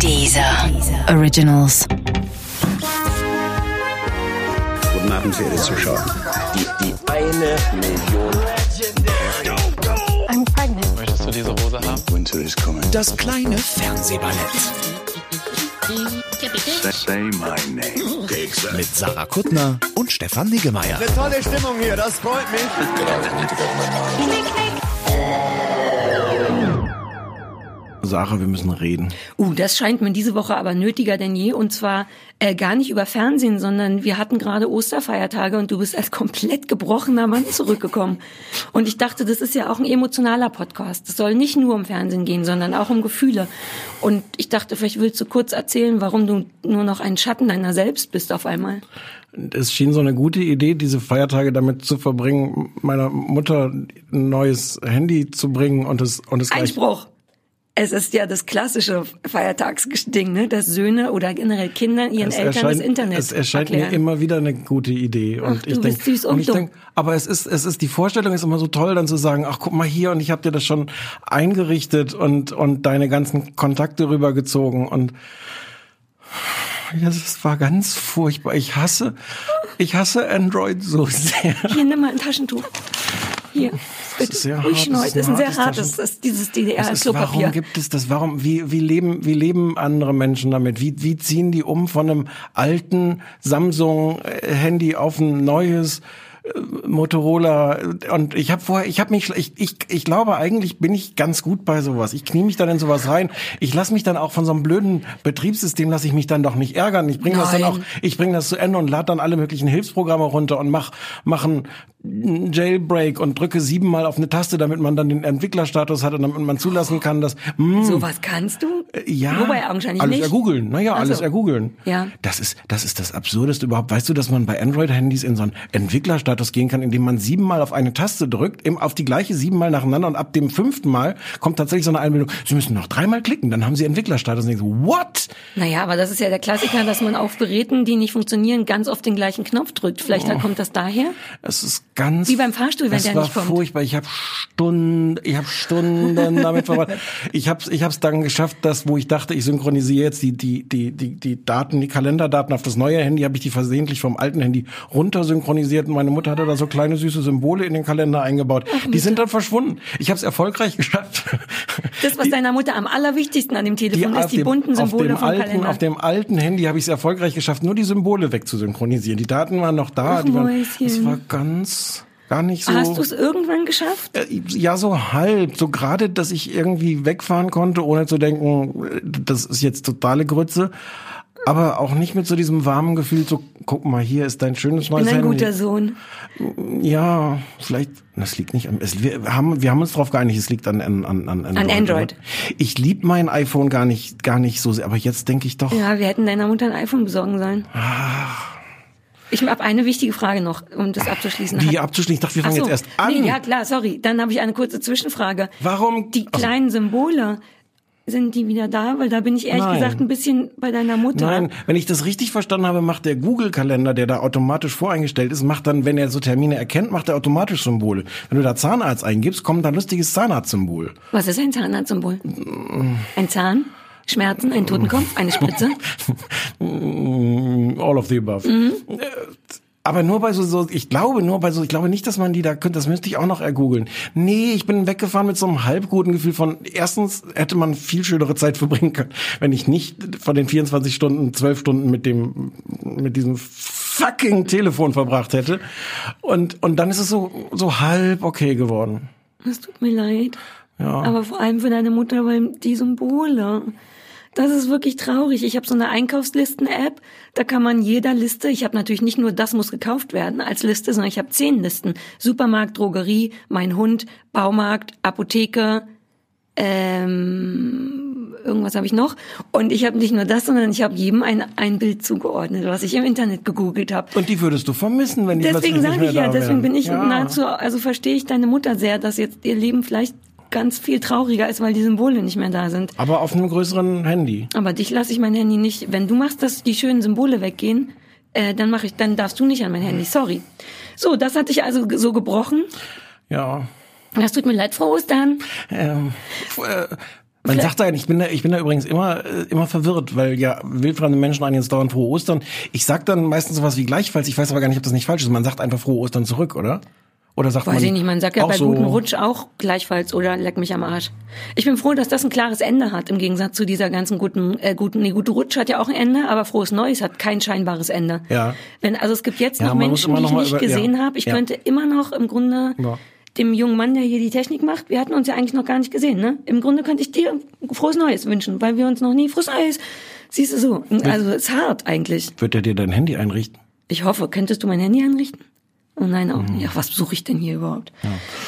Dieser Originals. Guten Abend, verehrte Zuschauer. Die, die eine Million. I'm pregnant. Möchtest du diese Hose haben? Winter is coming. Das kleine Fernsehballett Say my name. mit Sarah Kuttner und Stefan Niggemeier. Tolle Stimmung hier, das freut mich. Sarah, wir müssen reden. Uh, das scheint mir diese Woche aber nötiger denn je. Und zwar äh, gar nicht über Fernsehen, sondern wir hatten gerade Osterfeiertage und du bist als komplett gebrochener Mann zurückgekommen. Und ich dachte, das ist ja auch ein emotionaler Podcast. Es soll nicht nur um Fernsehen gehen, sondern auch um Gefühle. Und ich dachte, vielleicht willst du kurz erzählen, warum du nur noch ein Schatten deiner selbst bist auf einmal. Es schien so eine gute Idee, diese Feiertage damit zu verbringen, meiner Mutter ein neues Handy zu bringen und es und es gleich Einspruch! Es ist ja das klassische Feiertagsding, ne? dass Söhne oder generell Kinder ihren es Eltern das Internet es erscheint erklären. mir immer wieder eine gute Idee und Ach, ich du denk, aber es ist es ist die Vorstellung ist immer so toll dann zu sagen, ach guck mal hier und ich habe dir das schon eingerichtet und und deine ganzen Kontakte rübergezogen und ja, das war ganz furchtbar. Ich hasse ich hasse Android so sehr. Hier, nimm mal ein Taschentuch. Hier, bitte. ist sehr Ruhig hart, das Das ist ein sehr hartes das ist dieses DDR-Klopapier. warum gibt es das? Warum, wie, wie leben, wie leben andere Menschen damit? Wie, wie ziehen die um von einem alten Samsung-Handy auf ein neues Motorola? Und ich habe vorher, ich habe mich, ich, ich, ich glaube eigentlich bin ich ganz gut bei sowas. Ich knie mich dann in sowas rein. Ich lasse mich dann auch von so einem blöden Betriebssystem, lasse ich mich dann doch nicht ärgern. Ich bringe das dann auch, ich bringe das zu Ende und lade dann alle möglichen Hilfsprogramme runter und mach, machen einen Jailbreak und drücke siebenmal auf eine Taste, damit man dann den Entwicklerstatus hat und damit man zulassen kann, dass mh, Sowas kannst du? ja, Wobei augenscheinlich alles nicht. ergoogeln. Naja, alles so. ergoogeln. Ja. Das ist, das ist das Absurdeste überhaupt. Weißt du, dass man bei Android-Handys in so einen Entwicklerstatus gehen kann, indem man siebenmal auf eine Taste drückt, im, auf die gleiche siebenmal nacheinander und ab dem fünften Mal kommt tatsächlich so eine Einmeldung, Sie müssen noch dreimal klicken, dann haben Sie Entwicklerstatus. Und ich so, what? Naja, aber das ist ja der Klassiker, dass man auf Geräten, die nicht funktionieren, ganz oft den gleichen Knopf drückt. Vielleicht kommt das daher? Es ist ganz Wie beim Fahrstuhl, wenn es der war nicht kommt. furchtbar. Ich habe Stunden, ich habe Stunden damit verbracht. Ich habe ich habe es dann geschafft, dass wo ich dachte, ich synchronisiere jetzt die die die die die Daten, die Kalenderdaten auf das neue Handy, habe ich die versehentlich vom alten Handy runter synchronisiert und meine Mutter hatte da so kleine süße Symbole in den Kalender eingebaut. die sind dann verschwunden. Ich habe es erfolgreich geschafft. Das, was deiner Mutter am allerwichtigsten an dem Telefon auf ist, die dem- bunten auf Symbole dem vom alten, Kalender. Auf dem alten Handy habe ich es erfolgreich geschafft, nur die Symbole wegzusynchronisieren. Die Daten waren noch da. Ach, die waren, das war ganz gar nicht so. Hast du es irgendwann geschafft? Äh, Ja, so halb. So gerade, dass ich irgendwie wegfahren konnte, ohne zu denken, äh, das ist jetzt totale Grütze. Aber auch nicht mit so diesem warmen Gefühl, so, guck mal, hier ist dein schönes Ich neues bin ein Handy. guter Sohn. Ja, vielleicht, das liegt nicht an, es, wir haben, wir haben uns darauf geeinigt, es liegt an, an, an, an Android. Android. oder? Ich lieb mein iPhone gar nicht, gar nicht so sehr, aber jetzt denke ich doch, Ja, wir hätten deiner Mutter ein iPhone besorgen sollen. Ich habe eine wichtige Frage noch, um das abzuschließen. die Hat- abzuschließen. Ich dachte, wir Ach fangen so. jetzt erst an. Nee, ja klar, sorry. Dann habe ich eine kurze Zwischenfrage. Warum? Die Ach kleinen Symbole, sind die wieder da? Weil da bin ich ehrlich Nein. gesagt ein bisschen bei deiner Mutter. Nein, wenn ich das richtig verstanden habe, macht der Google-Kalender, der da automatisch voreingestellt ist, macht dann, wenn er so Termine erkennt, macht er automatisch Symbole. Wenn du da Zahnarzt eingibst, kommt da ein lustiges Zahnarzt-Symbol. Was ist ein Zahnarztsymbol? Ein Zahn? Schmerzen? Ein Totenkopf? Eine Spritze? All of the above. Mhm. Aber nur bei so, so, ich glaube nur bei so, ich glaube nicht, dass man die da könnte, das müsste ich auch noch ergoogeln. Nee, ich bin weggefahren mit so einem halb guten Gefühl von, erstens hätte man viel schönere Zeit verbringen können, wenn ich nicht von den 24 Stunden, 12 Stunden mit dem, mit diesem fucking Telefon verbracht hätte. Und, und dann ist es so, so halb okay geworden. Es tut mir leid. Ja. Aber vor allem für deine Mutter, weil die Symbole. Das ist wirklich traurig. Ich habe so eine Einkaufslisten-App, da kann man jeder Liste, ich habe natürlich nicht nur das muss gekauft werden als Liste, sondern ich habe zehn Listen. Supermarkt, Drogerie, mein Hund, Baumarkt, Apotheke, ähm, irgendwas habe ich noch. Und ich habe nicht nur das, sondern ich habe jedem ein, ein Bild zugeordnet, was ich im Internet gegoogelt habe. Und die würdest du vermissen, wenn die Deswegen plötzlich sage nicht mehr ich ja, da deswegen wären. bin ich ja. nahezu, also verstehe ich deine Mutter sehr, dass jetzt ihr Leben vielleicht ganz viel trauriger ist, weil die Symbole nicht mehr da sind. Aber auf einem größeren Handy. Aber dich lasse ich mein Handy nicht. Wenn du machst, dass die schönen Symbole weggehen, äh, dann mache ich, dann darfst du nicht an mein Handy. Sorry. So, das hatte ich also so gebrochen. Ja. Das tut mir leid, Frau Ostern. Ähm, äh, Man sagt da, ich bin da, ich bin da übrigens immer, äh, immer verwirrt, weil ja wildfremde Menschen einen jetzt dauernd frohe Ostern. Ich sag dann meistens sowas wie gleichfalls. Ich weiß aber gar nicht, ob das nicht falsch ist. Man sagt einfach frohe Ostern zurück, oder? Oder sagt Weiß man ich nicht, man sagt ja bei so, guten Rutsch auch gleichfalls oder leck mich am Arsch. Ich bin froh, dass das ein klares Ende hat, im Gegensatz zu dieser ganzen guten, äh, guten, nee, gute Rutsch hat ja auch ein Ende, aber frohes Neues hat kein scheinbares Ende. Ja. Wenn, also es gibt jetzt Ja, noch Menschen, die noch ich nicht über- gesehen ja. habe. Ich Ja. könnte immer noch im Grunde Ja. dem jungen Mann, der hier die Technik macht, wir hatten uns ja eigentlich noch gar nicht gesehen, ne? Im Grunde könnte ich dir frohes Neues wünschen, weil wir uns noch nie frohes Neues. Siehst du so? Also es ist hart eigentlich. Wird er dir dein Handy einrichten? Ich hoffe, könntest du mein Handy anrichten? Oh nein, auch nicht. Ach, was suche ich denn hier überhaupt?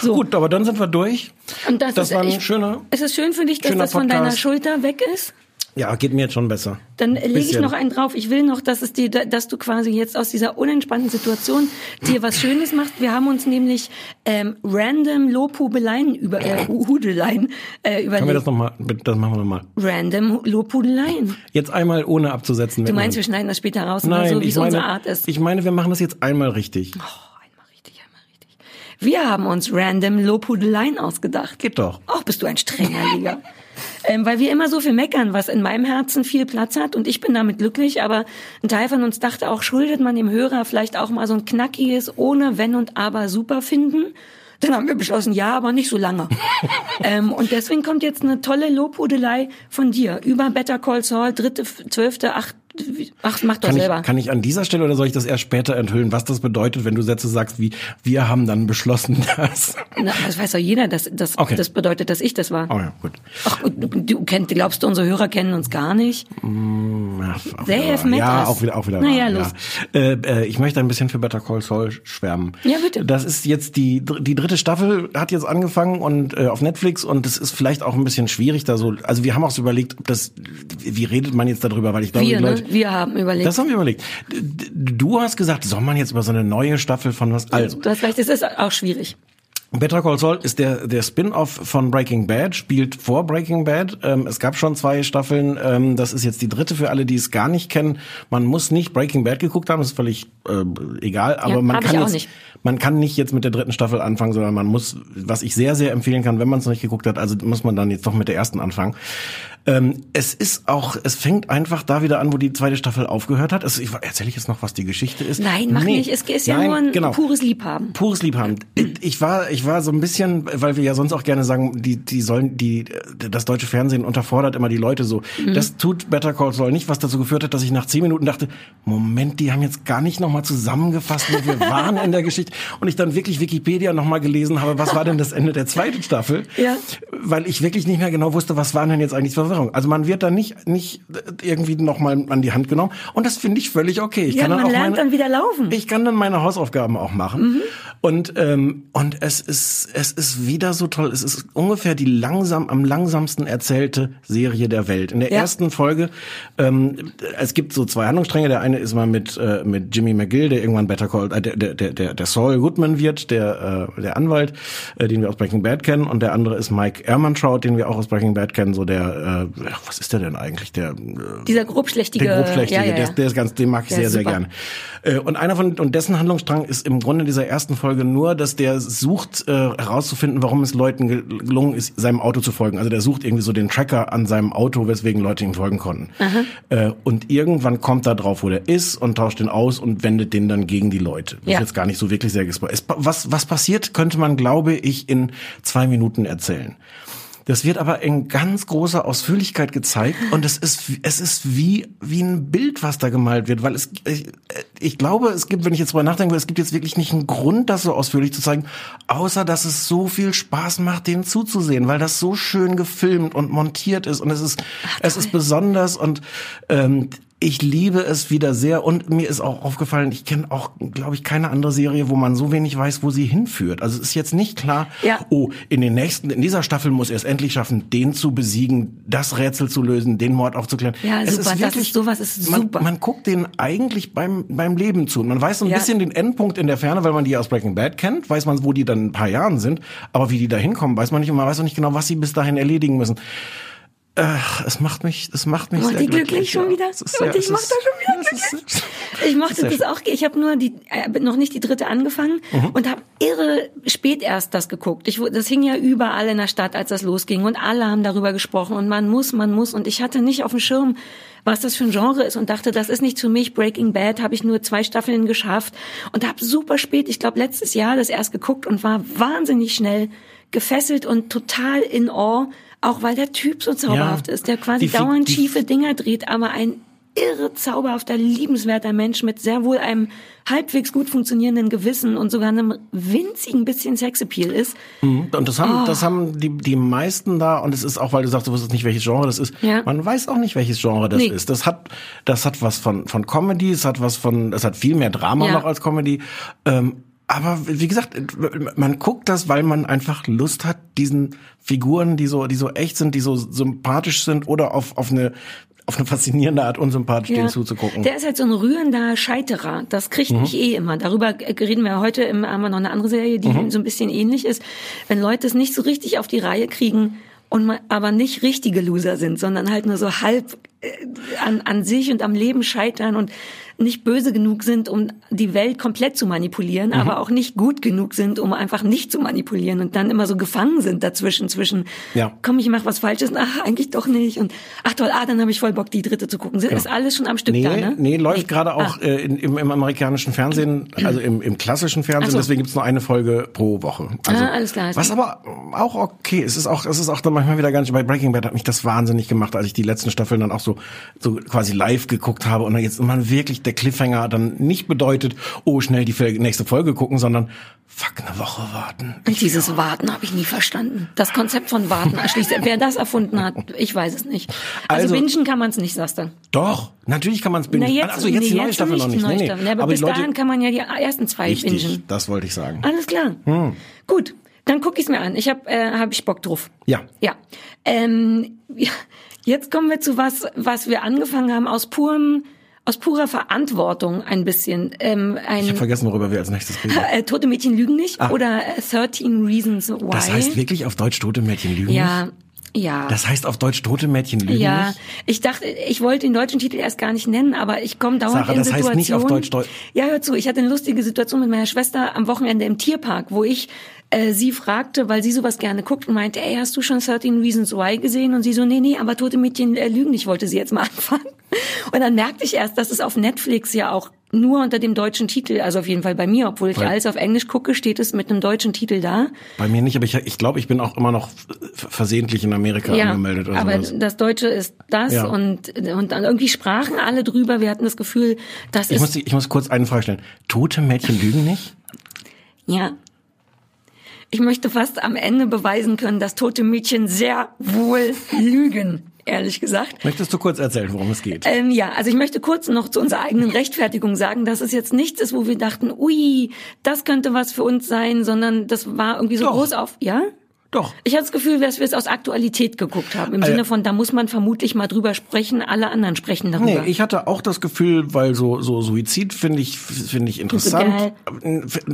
So. Gut, aber dann sind wir durch. Und das, Das ist, war ein ich, schöner- Es ist schön für dich, dass das von deiner. Schulter weg ist. Ja, geht mir jetzt schon besser. Dann lege ich noch einen drauf. Ich will noch, dass es dir, dass du quasi jetzt aus dieser unentspannten Situation dir was Schönes machst. Wir haben uns nämlich ähm, random Lobhudeleien über äh, Hudeleien äh, überlegt. Können wir das nochmal, das machen wir nochmal. random Lobhudeleien. Jetzt einmal ohne abzusetzen. Du meinst, wir schneiden das später raus Nein, so, wie es unsere Art ist. ich meine, wir machen das jetzt einmal richtig. oh, einmal richtig, einmal richtig. Wir haben uns random Lobhudeleien ausgedacht. Geht doch. Ach, bist du ein strenger Liga. ähm, weil wir immer so viel meckern, was in meinem Herzen viel Platz hat und ich bin damit glücklich, aber ein Teil von uns dachte auch, schuldet man dem Hörer vielleicht auch mal so ein knackiges, ohne Wenn und Aber super finden. Dann haben wir beschlossen, ja, aber nicht so lange. ähm, und deswegen kommt jetzt eine tolle Lobhudelei von dir über Better Call Saul, dritte, zwölfte, acht, ach, mach doch Kann selber. ich, kann ich an dieser Stelle oder soll ich das erst später enthüllen, was das bedeutet, wenn du Sätze sagst wie, wir haben dann beschlossen, dass... Na, das weiß doch jeder, dass das, Okay. das bedeutet, dass ich das war. Oh ja, gut. Ach, du, du kennst, glaubst du, unsere Hörer kennen uns gar nicht? Ja, auch They wieder have met ja, us. auch wieder, auch wieder. Na wahr, ja, los. Äh, äh, ich möchte ein bisschen für Better Call Saul schwärmen. Ja, bitte. Das ist jetzt die die dritte Staffel hat jetzt angefangen und äh, auf Netflix und es ist vielleicht auch ein bisschen schwierig da so. Also wir haben auch so überlegt, ob das wie redet man jetzt darüber, weil ich glaube, Wir, die ne? Leute, Wir haben überlegt. das haben wir überlegt. Du hast gesagt, soll man jetzt über so eine neue Staffel von was? Also Du hast recht, es ist auch schwierig. Better Call Saul ist der, der Spin-off von Breaking Bad, spielt vor Breaking Bad. Ähm, es gab schon zwei Staffeln. Ähm, das ist jetzt die dritte für alle, die es gar nicht kennen. Man muss nicht Breaking Bad geguckt haben, das ist völlig äh, egal. Aber Ja, man kann jetzt, nicht. man kann nicht jetzt mit der dritten Staffel anfangen, sondern man muss, was ich sehr, sehr empfehlen kann, wenn man es noch nicht geguckt hat, also muss man dann jetzt doch mit der ersten anfangen. Ähm, es ist auch, es fängt einfach da wieder an, wo die zweite Staffel aufgehört hat. Also ich, erzähle ich jetzt noch, was die Geschichte ist? Nein, mach Nee. nicht. Es ist ja Nein, nur ein genau. pures Liebhaben. Pures Liebhaben. Ich war, ich war so ein bisschen, weil wir ja sonst auch gerne sagen, die, die sollen, die, das deutsche Fernsehen unterfordert immer die Leute so. Mhm. Das tut Better Call Saul nicht, was dazu geführt hat, dass ich nach zehn Minuten dachte, Moment, die haben jetzt gar nicht nochmal zusammengefasst, wo wir waren in der Geschichte. Und ich dann wirklich Wikipedia nochmal gelesen habe, was war denn das Ende der zweiten Staffel? Ja. Weil ich wirklich nicht mehr genau wusste, was waren denn jetzt eigentlich Verwirrungen. Also man wird da nicht, nicht irgendwie nochmal an die Hand genommen. Und das finde ich völlig okay. Ich Ja, kann dann man auch lernt meine, dann wieder laufen. ich kann dann meine Hausaufgaben auch machen. Und ähm, und es ist es ist wieder so toll. Es ist ungefähr die langsam am langsamsten erzählte Serie der Welt. In der Ja. ersten Folge ähm, es gibt so zwei Handlungsstränge. Der eine ist mal mit äh, mit Jimmy McGill, der irgendwann Better Call äh, der, der der der der Saul Goodman wird, der äh, der Anwalt, äh, den wir aus Breaking Bad kennen. Und der andere ist Mike Ehrmantraut, den wir auch aus Breaking Bad kennen. So der äh, was ist der denn eigentlich? Der äh, Dieser grobschlächtige. der grobschlächtige, ja, ja, Der, ja. ist, der ist ganz, den mag ich Der sehr, sehr gerne. Äh, Und einer von, und dessen Handlungsstrang ist im Grunde dieser ersten Folge nur, dass der sucht, äh, herauszufinden, warum es Leuten gelungen ist, seinem Auto zu folgen. Also der sucht irgendwie so den Tracker an seinem Auto, weswegen Leute ihm folgen konnten. Äh, Und irgendwann kommt er drauf, wo der ist und tauscht den aus und wendet den dann gegen die Leute. Das Ja. ist jetzt gar nicht so wirklich sehr gespoilert. Es- Was, was passiert, könnte man, glaube ich, in zwei Minuten erzählen. Das wird aber in ganz großer Ausführlichkeit gezeigt und es ist es ist wie wie ein Bild, was da gemalt wird, weil es ich, ich glaube, es gibt, wenn ich jetzt drüber nachdenke, es gibt jetzt wirklich nicht einen Grund, das so ausführlich zu zeigen, außer dass es so viel Spaß macht, dem zuzusehen, weil das so schön gefilmt und montiert ist und es ist es ist besonders und ähm, ich liebe es wieder sehr und mir ist auch aufgefallen, ich kenne auch, glaube ich, keine andere Serie, wo man so wenig weiß, wo sie hinführt. Also es ist jetzt nicht klar, Ja. oh, in den nächsten, in dieser Staffel muss er es endlich schaffen, den zu besiegen, das Rätsel zu lösen, den Mord aufzuklären. Ja, es super, das ist- sowas ist man, super. Man guckt den eigentlich beim, beim Leben zu. Man weiß so ein Ja. bisschen den Endpunkt in der Ferne, weil man die aus Breaking Bad kennt, weiß man, wo die dann in ein paar Jahren sind, aber wie die da hinkommen, weiß man nicht und man weiß auch nicht genau, was sie bis dahin erledigen müssen. Ach, es macht mich, es macht mich Macht sehr die glücklich schon ja. wieder? Und sehr- dich es macht ist- das schon wieder ist- Ich mochte das auch. Ich habe nur die äh, noch nicht die dritte angefangen Mhm. und habe irre spät erst das geguckt. Ich, das hing ja überall in der Stadt, als das losging und alle haben darüber gesprochen und man muss, man muss und ich hatte nicht auf dem Schirm, was das für ein Genre ist und dachte, das ist nicht für mich. Breaking Bad habe ich nur zwei Staffeln geschafft und habe super spät, ich glaube letztes Jahr das erst geguckt und war wahnsinnig schnell gefesselt und total in Awe, auch weil der Typ so zauberhaft Ja. ist, der quasi dauernd schiefe Dinger dreht, aber ein irre zauberhafter, liebenswerter Mensch mit sehr wohl einem halbwegs gut funktionierenden Gewissen und sogar einem winzigen bisschen Sexappeal ist. Und das haben, Oh. das haben die, die meisten da, und es ist auch, weil du sagst, du wusstest nicht, welches Genre das ist. Ja. Man weiß auch nicht, welches Genre das Nee. ist. Das hat, das hat was von, von Comedy, es hat was von, es hat viel mehr Drama Ja. noch als Comedy. Ähm, aber wie gesagt, man guckt das, weil man einfach Lust hat, diesen Figuren, die so, die so echt sind, die so sympathisch sind oder auf, auf eine, auf eine faszinierende Art unsympathisch denen zuzugucken. Der ist halt so ein rührender Scheiterer. Das kriegt Mhm. mich eh immer. Darüber reden wir heute. Im, haben wir noch eine andere Serie, die Mhm. so ein bisschen ähnlich ist. Wenn Leute es nicht so richtig auf die Reihe kriegen und man, aber nicht richtige Loser sind, sondern halt nur so halb äh, an, an sich und am Leben scheitern und nicht böse genug sind, um die Welt komplett zu manipulieren, Mhm. aber auch nicht gut genug sind, um einfach nicht zu manipulieren und dann immer so gefangen sind dazwischen, zwischen, Ja. komm, ich mach was Falsches, ach, eigentlich doch nicht und ach toll, ah, dann habe ich voll Bock, die dritte zu gucken. Ist alles schon am Stück Nee, da, ne? nee, läuft Nee. gerade auch Ah. äh, in, im, im amerikanischen Fernsehen, also im, im klassischen Fernsehen, so. deswegen gibt's nur eine Folge pro Woche. Also, Ah, alles klar. Was aber auch okay, es ist auch, es ist auch dann manchmal wieder ganz, bei Breaking Bad hat mich das wahnsinnig gemacht, als ich die letzten Staffeln dann auch so, so quasi live geguckt habe und dann jetzt immer wirklich der Cliffhanger dann nicht bedeutet, oh, schnell die nächste Folge gucken, sondern fuck, eine Woche warten. Und dieses Warten habe ich nie verstanden. Das Konzept von Warten erschließt. Wer das erfunden hat, ich weiß es nicht. Also, Also- bingen kann man es nicht, sagst du. Doch, natürlich kann man es binden. Na, jetzt, also jetzt nee, die neue jetzt Staffel noch nicht. Nee, nee. Ja, aber, aber bis Leute, dahin kann man ja die ersten zwei richtig, bingen. das wollte ich sagen. Alles klar. Gut, dann guck ich's mir an. Ich habe äh, hab ich Bock drauf. Ja. Ja. Ähm, ja. Jetzt kommen wir zu was, was wir angefangen haben aus purem, aus purer Verantwortung ein bisschen. Ähm, Ich ein habe vergessen, worüber wir als nächstes reden. äh, Tote Mädchen lügen nicht oder äh, 13 Reasons Why. Das heißt wirklich auf Deutsch tote Mädchen lügen Ja, nicht? ja. Das heißt auf Deutsch tote Mädchen lügen ja, nicht? ich dachte, ich wollte den deutschen Titel erst gar nicht nennen, aber ich komme dauernd Sarah, in das heißt nicht auf Deutsch Deu- ja, hör zu, ich hatte eine lustige Situation mit meiner Schwester am Wochenende im Tierpark, wo ich äh, sie fragte, weil sie sowas gerne guckt und meinte, ey, hast du schon 13 Reasons Why gesehen? Und sie so, nee, nee, aber tote Mädchen äh, lügen nicht, wollte sie jetzt mal anfangen. Und dann merkte ich erst, dass es auf Netflix ja auch nur unter dem deutschen Titel, also auf jeden Fall bei mir, obwohl ich Weil- alles auf Englisch gucke, steht es mit einem deutschen Titel da. Bei mir nicht, aber ich, ich glaube, ich bin auch immer noch versehentlich in Amerika angemeldet oder aber sowas. das Deutsche ist das Ja. und, und dann irgendwie sprachen alle drüber. Wir hatten das Gefühl, das Ich ist, muss, ich muss kurz eine Frage stellen. Tote Mädchen lügen nicht? ja. Ich möchte fast am Ende beweisen können, dass tote Mädchen sehr wohl lügen, ehrlich gesagt. Möchtest du kurz erzählen, worum es geht? Ähm, ja, also ich möchte kurz noch zu unserer eigenen Rechtfertigung sagen, dass es jetzt nichts ist, wo wir dachten, ui, das könnte was für uns sein, sondern das war irgendwie so Doch. groß auf, ja? Doch. Ich hatte das Gefühl, dass wir es aus Aktualität geguckt haben. Im Äh, Sinne von, da muss man vermutlich mal drüber sprechen, alle anderen sprechen darüber. Nee, ich hatte auch das Gefühl, weil so, so Suizid finde ich, finde ich interessant.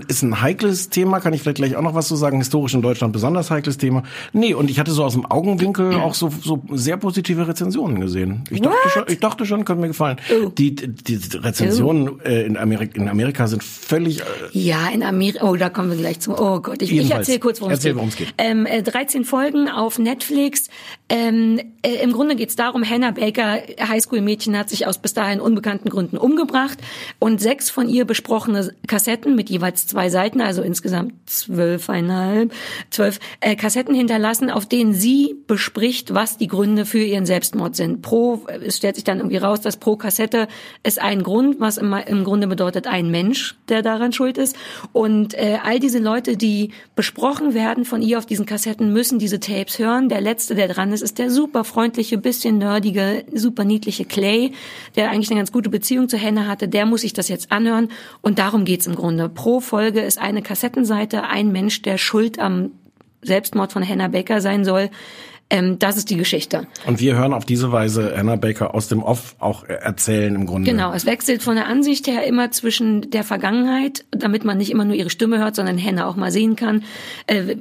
Ist ein heikles Thema, kann ich vielleicht gleich auch noch was zu sagen. Historisch in Deutschland besonders heikles Thema. Nee, und ich hatte so aus dem Augenwinkel auch so, so sehr positive Rezensionen gesehen. Ich dachte What? schon, ich dachte schon, könnte mir gefallen. Oh. Die, die Rezensionen äh, in, Amerika, in Amerika sind völlig, äh, Ja, in Amerika. Oh, da kommen wir gleich zu. Oh Gott, ich, ich erzähle kurz, worum Erzähl, es worum geht. es geht. Ähm, äh, 13 Folgen auf Netflix. Ähm, äh, Im Grunde geht's darum, Hannah Baker, Highschool-Mädchen, hat sich aus bis dahin unbekannten Gründen umgebracht und sechs von ihr besprochene Kassetten mit jeweils zwei Seiten, also insgesamt zwölfeinhalb, zwölf äh, Kassetten hinterlassen, auf denen sie bespricht, was die Gründe für ihren Selbstmord sind. Pro, es stellt sich dann irgendwie raus, dass pro Kassette ist ein Grund, was im, im Grunde bedeutet ein Mensch, der daran schuld ist. Und äh, all diese Leute, die besprochen werden von ihr auf diesen Kassetten, müssen diese Tapes hören. Der letzte, der dran ist, ist der super freundliche, bisschen nerdige, super niedliche Clay, der eigentlich eine ganz gute Beziehung zu Hannah hatte. Der muss sich das jetzt anhören. Und darum geht's im Grunde. Pro Folge ist eine Kassettenseite, ein Mensch, der schuld am Selbstmord von Hannah Baker sein soll. Ähm, das ist die Geschichte. und wir hören auf diese Weise Anna Baker aus dem Off auch äh, erzählen im Grunde. Genau, es wechselt von der Ansicht her immer zwischen der Vergangenheit, damit man nicht immer nur ihre Stimme hört, sondern Hannah auch mal sehen kann. Äh,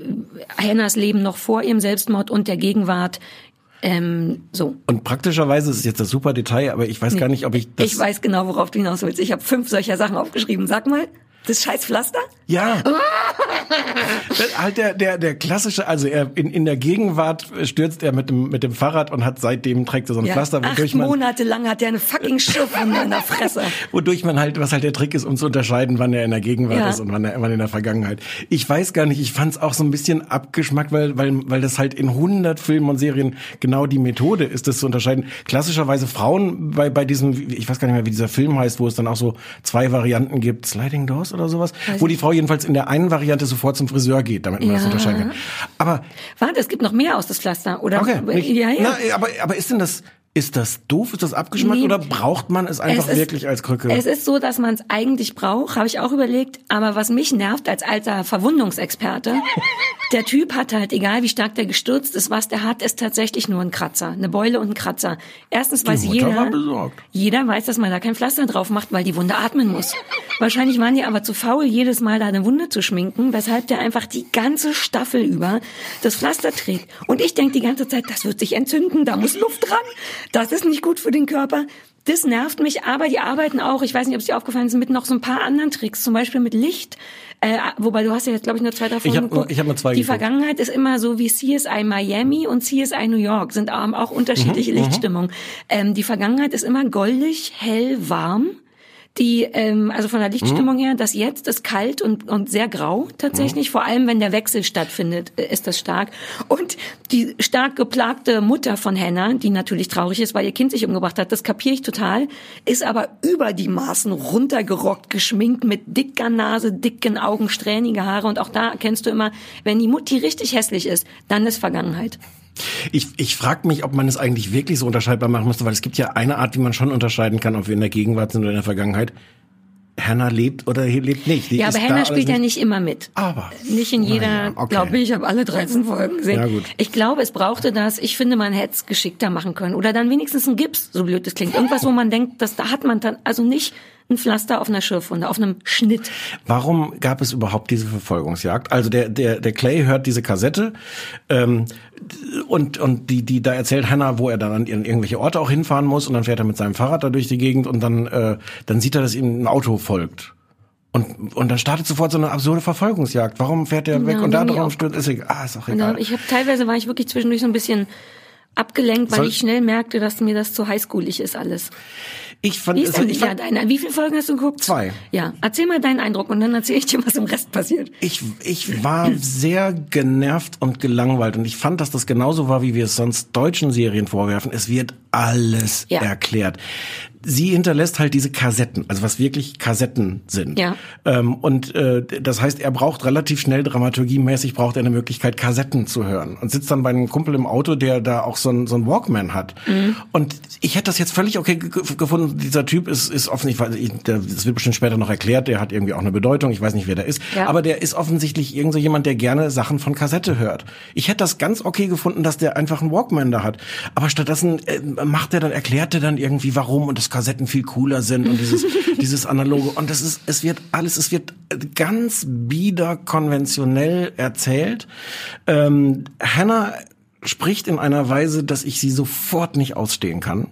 Hannahs Leben noch vor ihrem Selbstmord und der Gegenwart Ähm, so. Und praktischerweise ist jetzt das super Detail, aber ich weiß gar nicht, ob ich das. Ich weiß genau, worauf du hinaus willst. Ich habe fünf solcher Sachen aufgeschrieben. Sag mal, das scheiß Pflaster? Ja. halt der, der, der klassische, also er in, in der Gegenwart stürzt er mit dem, mit dem Fahrrad und hat seitdem trägt er so ein Ja. Pflaster, Acht wodurch man, Monate lang hat er eine fucking Schürfwunde in der Fresse. wodurch man halt, was halt der Trick ist, um zu unterscheiden, wann er in der Gegenwart Ja. ist und wann er, wann in der Vergangenheit. Ich weiß gar nicht, ich fand es auch so ein bisschen abgeschmackt, weil, weil, weil das halt in 100 Filmen und Serien genau die Methode ist, das zu unterscheiden. Klassischerweise Frauen bei, bei diesem, ich weiß gar nicht mehr, wie dieser Film heißt, wo es dann auch so zwei Varianten gibt, Sliding Doors oder sowas, wo die Frau jedenfalls in der einen Variante sofort zum Friseur geht, damit man das Ja. unterscheiden kann. Aber Warte, es gibt noch mehr aus das Pflaster, oder? Okay. nicht- ja, ja. Na, aber, aber ist denn das, ist das doof? Ist das abgeschmackt Nee. oder braucht man es einfach Es ist- wirklich als Krücke? Es ist so, dass man es eigentlich braucht, habe ich auch überlegt. Aber was mich nervt als alter Verwundungsexperte, der Typ hat halt, egal wie stark der gestürzt ist, was der hat, ist tatsächlich nur ein Kratzer, eine Beule und ein Kratzer. Erstens weiß jeder, jeder weiß, dass man da kein Pflaster drauf macht, weil die Wunde atmen muss. Wahrscheinlich waren die aber zu faul, jedes Mal da eine Wunde zu schminken, weshalb der einfach die ganze Staffel über das Pflaster trägt. Und ich denke die ganze Zeit, das wird sich entzünden, da muss Luft dran, das ist nicht gut für den Körper. Das nervt mich, aber die arbeiten auch, ich weiß nicht, ob es dir aufgefallen ist, mit noch so ein paar anderen Tricks, zum Beispiel mit Licht. Äh, wobei du hast ja jetzt, glaube ich, nur zwei, drei Folgen hab nur- geguckt. ich hab nur zwei Die geguckt. Vergangenheit ist immer so wie CSI Miami und CSI New York, sind haben auch unterschiedliche Lichtstimmungen. Ähm, die Vergangenheit ist immer goldig, hell, warm. Die, ähm, also von der Lichtstimmung her, das jetzt ist kalt und, und sehr grau tatsächlich. Vor allem, wenn der Wechsel stattfindet, äh, ist das stark. Und die stark geplagte Mutter von Hannah, die natürlich traurig ist, weil ihr Kind sich umgebracht hat, das kapiere ich total, ist aber über die Maßen runtergerockt, geschminkt mit dicker Nase, dicken Augen, strähnige Haare. Und auch da erkennst du immer, wenn die Mutti richtig hässlich ist, dann ist Vergangenheit. Ich, ich frage mich, ob man es eigentlich wirklich so unterscheidbar machen müsste, weil es gibt ja eine Art, wie man schon unterscheiden kann, ob wir in der Gegenwart sind oder in der Vergangenheit. Hannah lebt oder lebt nicht. Die Ja, aber Hannah spielt ja nicht. immer mit. Aber. Nicht in jeder, Naja, okay. glaube ich, ich habe alle 13 Folgen gesehen. Ja, gut. Ich glaube, es brauchte das. Ich finde, man hätte es geschickter machen können. Oder dann wenigstens ein Gips, so blöd das klingt. Irgendwas, wo man denkt, dass da hat man dann, also nicht ein Pflaster auf einer Schürfwunde, auf einem Schnitt. Warum gab es überhaupt diese Verfolgungsjagd? Also der der der Clay hört diese Kassette ähm, und und die die da erzählt Hannah, wo er dann an irgendwelche Orte auch hinfahren muss und dann fährt er mit seinem Fahrrad da durch die Gegend und dann äh, dann sieht er, dass ihm ein Auto folgt. Und, und dann startet sofort so eine absurde Verfolgungsjagd. Warum fährt er weg Ja, und da auch- stürzt? Ist egal. Ah, ist auch egal. ich habe teilweise war ich wirklich zwischendurch so ein bisschen abgelenkt, weil Soll- ich schnell merkte, dass mir das zu highschoolig ist alles. Ich fand, Wie ist also denn ich, ja, fand deine, wie viele Folgen hast du geguckt? Zwei. Ja, erzähl mal deinen Eindruck und dann erzähle ich dir, was im Rest passiert. ich, ich war sehr genervt und gelangweilt und ich fand, dass das genauso war, wie wir es sonst deutschen Serien vorwerfen. Es wird alles Ja. erklärt. Sie hinterlässt halt diese Kassetten, also was wirklich Kassetten sind. Ja. Ähm, und äh, das heißt, er braucht relativ schnell dramaturgiemäßig braucht er eine Möglichkeit, Kassetten zu hören und sitzt dann bei einem Kumpel im Auto, der da auch so ein, so Walkman hat. Mhm. Und ich hätte das jetzt völlig okay ge- gefunden. Dieser Typ ist, ist offensichtlich, das wird bestimmt später noch erklärt, der hat irgendwie auch eine Bedeutung. Ich weiß nicht, wer der ist. Ja. Aber der ist offensichtlich irgend so jemand, der gerne Sachen von Kassette hört. Ich hätte das ganz okay gefunden, dass der einfach einen Walkman da hat. Aber stattdessen äh, macht er dann, erklärt er dann irgendwie, warum und dass Kassetten viel cooler sind und dieses, dieses analoge. Und das ist, es wird alles, es wird ganz bieder konventionell erzählt. Ähm, Hannah spricht in einer Weise, dass ich sie sofort nicht ausstehen kann.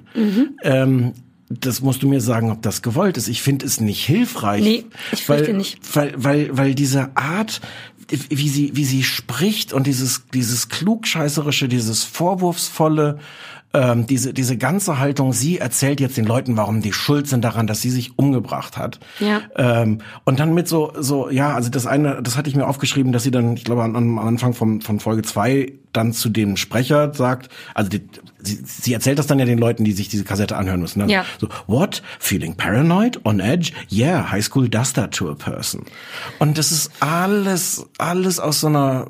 Ähm, das musst du mir sagen, ob das gewollt ist. Ich finde es nicht hilfreich. Nee, ich weil, nicht. Weil, weil, weil diese Art, wie sie, wie sie spricht und dieses, dieses klugscheißerische, dieses vorwurfsvolle, ähm, diese, diese ganze Haltung, sie erzählt jetzt den Leuten, warum die schuld sind daran, dass sie sich umgebracht hat. Ja. Ähm, und dann mit so, so, ja, also das eine, das hatte ich mir aufgeschrieben, dass sie dann, ich glaube, am, am Anfang von, von Folge zwei dann zu dem Sprecher sagt, also die, sie, sie erzählt das dann ja den Leuten, die sich diese Kassette anhören müssen. Ne? Ja. So, what? Feeling paranoid? On edge? Yeah, high school does that to a person. Und das ist alles, alles aus so einer,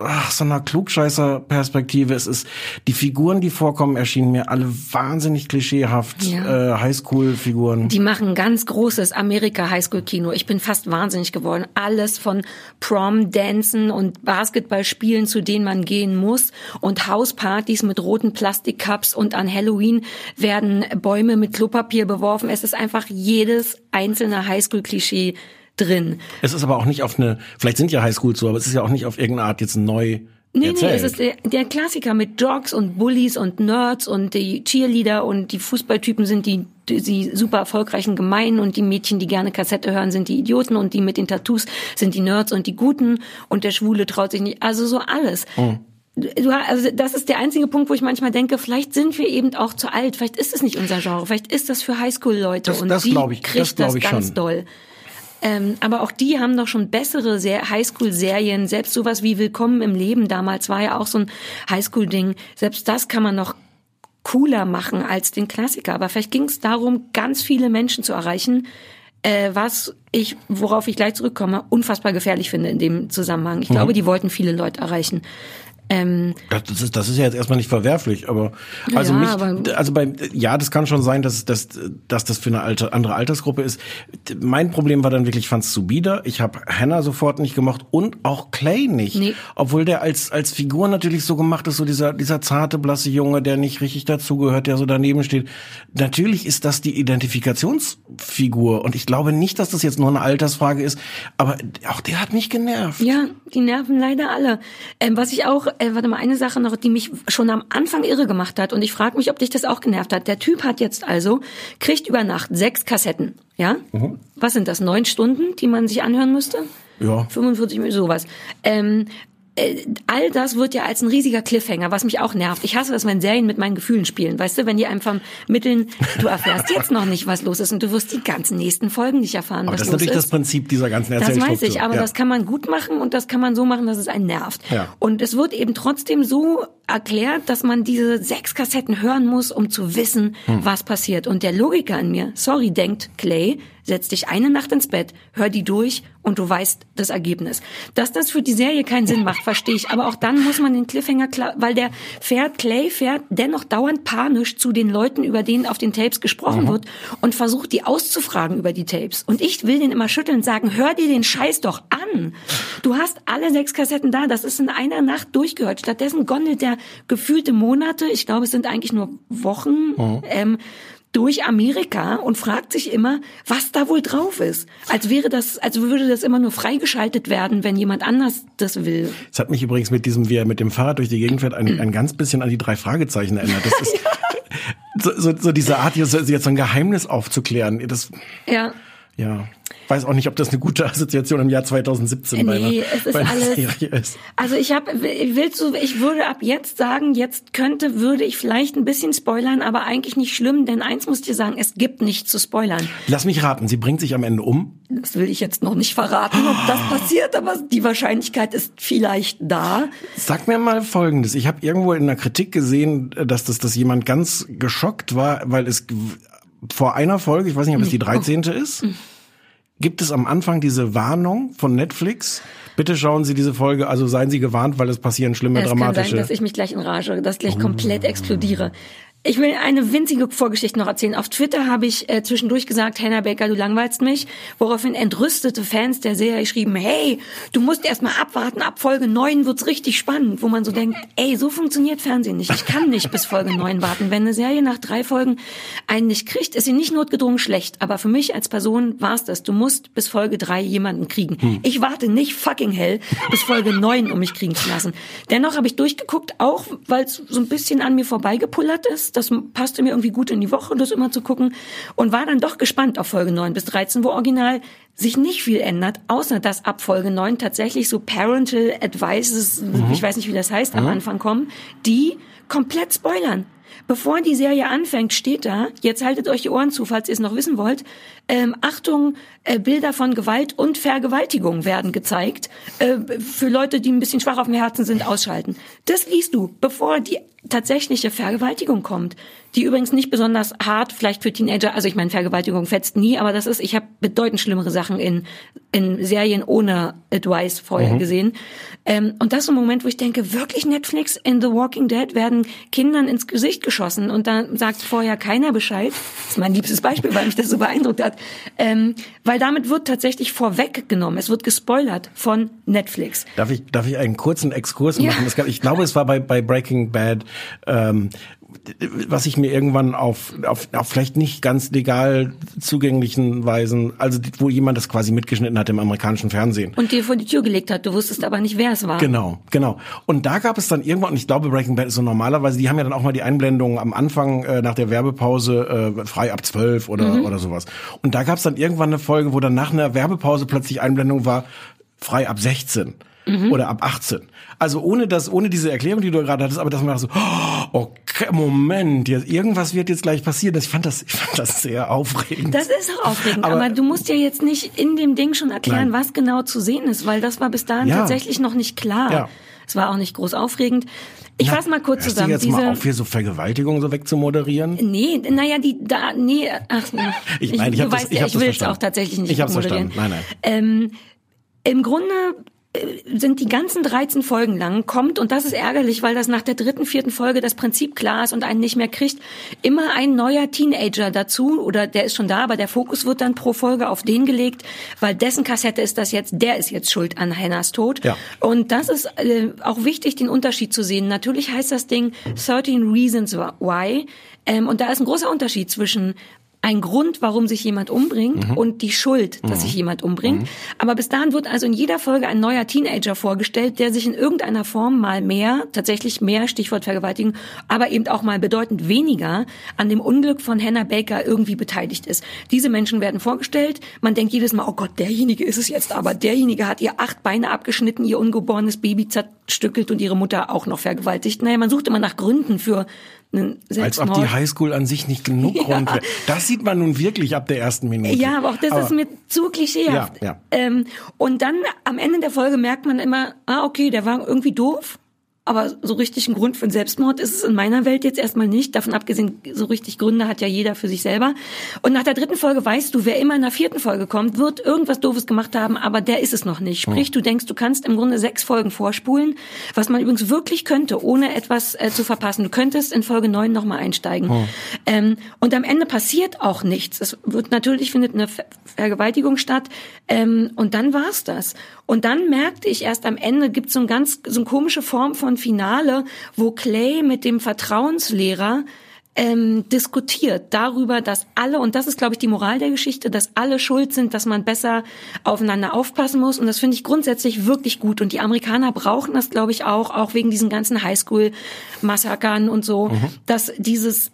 ach, so einer Klugscheißer-Perspektive. Es ist, die Figuren, die vorkommen, erschienen mir alle wahnsinnig klischeehaft, Ja. äh, Highschool-Figuren. Die machen ganz großes Amerika-Highschool-Kino. Ich bin fast wahnsinnig geworden. Alles von Prom-Dancen und Basketballspielen, zu denen man gehen muss und Hauspartys mit roten Plastikcups und an Halloween werden Bäume mit Klopapier beworfen. Es ist einfach jedes einzelne Highschool-Klischee drin. Es ist aber auch nicht auf eine, vielleicht sind ja Highschools so, aber es ist ja auch nicht auf irgendeine Art jetzt neu Nee, Erzähl. nee, es ist der, der Klassiker mit Jocks und Bullies und Nerds und die Cheerleader und die Fußballtypen sind die, die, die super erfolgreichen Gemeinen und die Mädchen, die gerne Kassette hören, sind die Idioten und die mit den Tattoos sind die Nerds und die Guten und der Schwule traut sich nicht. Also so alles. Mhm. Du, also das ist der einzige Punkt, wo ich manchmal denke, vielleicht sind wir eben auch zu alt, vielleicht ist es nicht unser Genre, vielleicht ist das für Highschool-Leute Das- und das die ich- das kriegt glaub das ich ganz schon. doll. Ähm, aber auch die haben doch schon bessere Ser- Highschool-Serien. Selbst sowas wie Willkommen im Leben damals war ja auch so ein Highschool-Ding. Selbst das kann man noch cooler machen als den Klassiker. Aber vielleicht ging es darum, ganz viele Menschen zu erreichen, äh, was ich, worauf ich gleich zurückkomme, unfassbar gefährlich finde in dem Zusammenhang. Ich glaube, die wollten viele Leute erreichen. Ähm, Das ist, das ist ja jetzt erstmal nicht verwerflich, aber also Ja, mich, aber- also bei ja, das kann schon sein, dass, dass, dass das für eine alte, andere Altersgruppe ist. Mein Problem war dann wirklich, ich fand's zu bieder. Ich habe Hannah sofort nicht gemocht und auch Clay nicht, Nee. obwohl der als als Figur natürlich so gemacht ist, so dieser dieser zarte blasse Junge, der nicht richtig dazugehört, der so daneben steht. Natürlich ist das die Identifikationsfigur und ich glaube nicht, dass das jetzt nur eine Altersfrage ist, aber auch der hat mich genervt. Ja, die nerven leider alle. Ähm, was ich auch, äh, warte mal, eine Sache noch, die mich schon am Anfang irre gemacht hat und ich frage mich, ob dich das auch genervt hat. Der Typ hat jetzt also, kriegt über Nacht sechs Kassetten, ja? Was sind das, neun Stunden, die man sich anhören müsste? Ja. 45 Minuten, sowas. Ähm, äh, all das wird ja als ein riesiger Cliffhanger, was mich auch nervt. Ich hasse das, wenn Serien mit meinen Gefühlen spielen. Weißt du, wenn die einfach mitteln, du erfährst jetzt noch nicht, was los ist und du wirst die ganzen nächsten Folgen nicht erfahren, Aber was das ist los natürlich ist. das Prinzip dieser ganzen Das Erzählstruktur. weiß ich, aber ja. das kann man gut machen und das kann man so machen, dass es einen nervt. Ja. Und es wird eben trotzdem so erklärt, dass man diese sechs Kassetten hören muss, um zu wissen, Hm. was passiert. Und der Logiker in mir, sorry, denkt Clay, setz dich eine Nacht ins Bett, hör die durch und du weißt das Ergebnis. Dass das für die Serie keinen Sinn macht, verstehe ich. Aber auch dann muss man den Cliffhanger klar, weil der fährt, Clay fährt dennoch dauernd panisch zu den Leuten, über denen auf den Tapes gesprochen wird und versucht, die auszufragen über die Tapes. Und ich will den immer schütteln und sagen, hör dir den Scheiß doch an. Du hast alle sechs Kassetten da, das ist in einer Nacht durchgehört. Stattdessen gondelt der gefühlte Monate, ich glaube, es sind eigentlich nur Wochen, ähm, durch Amerika und fragt sich immer, was da wohl drauf ist. Als wäre das, als würde das immer nur freigeschaltet werden, wenn jemand anders das will. Es hat mich übrigens mit diesem, wie er mit dem Fahrrad durch die Gegend fährt, ein, ein ganz bisschen an die drei Fragezeichen erinnert. Das ist so, so, so diese Art, jetzt, jetzt so ein Geheimnis aufzuklären. Das, Ja. Ja, weiß auch nicht, ob das eine gute Assoziation im Jahr 2017 bei Nee, einer, es ist bei einer alles- Serie ist. Also ich habe, willst du, ich würde ab jetzt sagen, jetzt könnte, würde ich vielleicht ein bisschen spoilern, aber eigentlich nicht schlimm, denn eins muss dir sagen, es gibt nichts zu spoilern. Lass mich raten, sie bringt sich am Ende um. Das will ich jetzt noch nicht verraten, ob das passiert, aber die Wahrscheinlichkeit ist vielleicht da. Sag mir mal Folgendes. Ich habe irgendwo in der Kritik gesehen, dass das dass jemand ganz geschockt war, weil es vor einer Folge, ich weiß nicht, ob es die 13. ist, gibt es am Anfang diese Warnung von Netflix. Bitte schauen Sie diese Folge, also seien Sie gewarnt, weil es passieren schlimme, Es kann sein, dramatische. dass ich mich gleich in Rage, dass gleich komplett explodiere. Ich will eine winzige Vorgeschichte noch erzählen. Auf Twitter habe ich äh, zwischendurch gesagt, Hannah Baker, du langweilst mich, woraufhin entrüstete Fans der Serie schrieben, hey, du musst erst mal abwarten, ab Folge 9 wird's richtig spannend, wo man so denkt, ey, so funktioniert Fernsehen nicht. Ich kann nicht bis Folge 9 warten. Wenn eine Serie nach drei Folgen einen nicht kriegt, ist sie nicht notgedrungen schlecht, aber für mich als Person war's das. Du musst bis Folge 3 jemanden kriegen. Ich warte nicht fucking hell bis Folge 9, um mich kriegen zu lassen. Dennoch habe ich durchgeguckt, auch weil es so ein bisschen an mir vorbeigepullert ist. Das passte mir irgendwie gut in die Woche, das immer zu gucken. Und war dann doch gespannt auf Folge 9 bis 13, wo original sich nicht viel ändert, außer dass ab Folge 9 tatsächlich so Parental Advices, ich weiß nicht, wie das heißt, am Anfang kommen, die komplett spoilern. Bevor die Serie anfängt, steht da, jetzt haltet euch die Ohren zu, falls ihr es noch wissen wollt, ähm, Achtung, äh, Bilder von Gewalt und Vergewaltigung werden gezeigt. Äh, für Leute, die ein bisschen schwach auf dem Herzen sind, ausschalten. Das liest du, bevor die tatsächliche Vergewaltigung kommt. Die übrigens nicht besonders hart, vielleicht für Teenager, also ich meine, Vergewaltigung fetzt nie, aber das ist, ich habe bedeutend schlimmere Sachen in, in Serien ohne Advice vorher gesehen. Ähm, und das ist ein Moment, wo ich denke, wirklich Netflix in The Walking Dead werden Kindern ins Gesicht geschossen und da sagt vorher keiner Bescheid. Das ist mein liebstes Beispiel, weil mich das so beeindruckt hat. Ähm, weil damit wird tatsächlich vorweggenommen. Es wird gespoilert von Netflix. Darf ich, darf ich einen kurzen Exkurs Ja. machen? Das gab, ich glaube, es war bei, bei Breaking Bad, ähm, was ich mir irgendwann auf, auf, auf vielleicht nicht ganz legal zugänglichen Weisen, also wo jemand das quasi mitgeschnitten hat im amerikanischen Fernsehen. Und dir vor die Tür gelegt hat. Du wusstest aber nicht, wer es war. Genau, genau. Und da gab es dann irgendwann, und ich glaube, Breaking Bad ist so normalerweise, die haben ja dann auch mal die Einblendungen am Anfang äh, nach der Werbepause äh, frei ab zwölf oder, Mhm. oder sowas. Und da gab es dann irgendwann eine Folge, wo dann nach einer Werbepause plötzlich Einblendung war, frei ab 16 Mhm. oder ab 18. Also ohne das, ohne diese Erklärung, die du gerade hattest, aber dass man so, oh, okay, Moment, jetzt, irgendwas wird jetzt gleich passieren. Das, ich fand das, ich fand das sehr aufregend. Das ist auch aufregend, aber, Aber- du musst ja jetzt nicht in dem Ding schon erklären, Nein. was genau zu sehen ist, weil das war bis dahin Ja. tatsächlich noch nicht klar. Ja. Es war auch nicht groß aufregend. Ich fasse mal kurz zusammen. Du jetzt Diese, mal auf, hier so Vergewaltigung so wegzumoderieren? Nee, naja, die da, nee, ach, Ich- nein, ich du das- weißt ich ich will es auch tatsächlich nicht Ich hab's moderieren. verstanden. Nein, Ähm, Im Grunde sind die ganzen 13 Folgen lang, kommt, und das ist ärgerlich, weil das nach der dritten, vierten Folge das Prinzip klar ist und einen nicht mehr kriegt, immer ein neuer Teenager dazu, oder der ist schon da, aber der Fokus wird dann pro Folge auf den gelegt, weil dessen Kassette ist das jetzt, der ist jetzt schuld an Hannahs Tod. Ja. Und das ist äh, auch wichtig, den Unterschied zu sehen. Natürlich heißt das Ding 13 Reasons Why. Ähm, und da ist ein großer Unterschied zwischen ein Grund, warum sich jemand umbringt und die Schuld, dass sich jemand umbringt. Aber bis dahin wird also in jeder Folge ein neuer Teenager vorgestellt, der sich in irgendeiner Form mal mehr, tatsächlich mehr, Stichwort Vergewaltigung, aber eben auch mal bedeutend weniger an dem Unglück von Hannah Baker irgendwie beteiligt ist. Diese Menschen werden vorgestellt. Man denkt jedes Mal, oh Gott, derjenige ist es jetzt, aber derjenige hat ihr acht Beine abgeschnitten, ihr ungeborenes Baby zerstückelt und ihre Mutter auch noch vergewaltigt. Naja, man sucht immer nach Gründen für einen Als Selbstmord. ob die Highschool an sich nicht genug Grund wäre. Das sieht man nun wirklich ab der ersten Minute. Ja, aber auch das ist mir zu klischeehaft. Ja, ja. Ähm, und dann am Ende der Folge merkt man immer, ah, okay, der war irgendwie doof. Aber so richtig ein Grund für einen Selbstmord ist es in meiner Welt jetzt erstmal nicht. Davon abgesehen, so richtig Gründe hat ja jeder für sich selber. Und nach der dritten Folge weißt du, wer immer in der vierten Folge kommt, wird irgendwas Doofes gemacht haben, aber der ist es noch nicht. Sprich, du denkst, du kannst im Grunde sechs Folgen vorspulen, was man übrigens wirklich könnte, ohne etwas äh, zu verpassen. Du könntest in Folge neun nochmal einsteigen. Ähm, und am Ende passiert auch nichts. Es wird natürlich findet eine Ver Vergewaltigung statt. Ähm, und dann war's das. Und dann merkte ich erst am Ende gibt so ein ganz so eine komische Form von Finale, wo Clay mit dem Vertrauenslehrer ähm, diskutiert darüber, dass alle, und das ist, glaube ich, die Moral der Geschichte, dass alle schuld sind, dass man besser aufeinander aufpassen muss. Und das finde ich grundsätzlich wirklich gut. Und die Amerikaner brauchen das, glaube ich, auch, auch wegen diesen ganzen Highschool-Massakern und so, dass dieses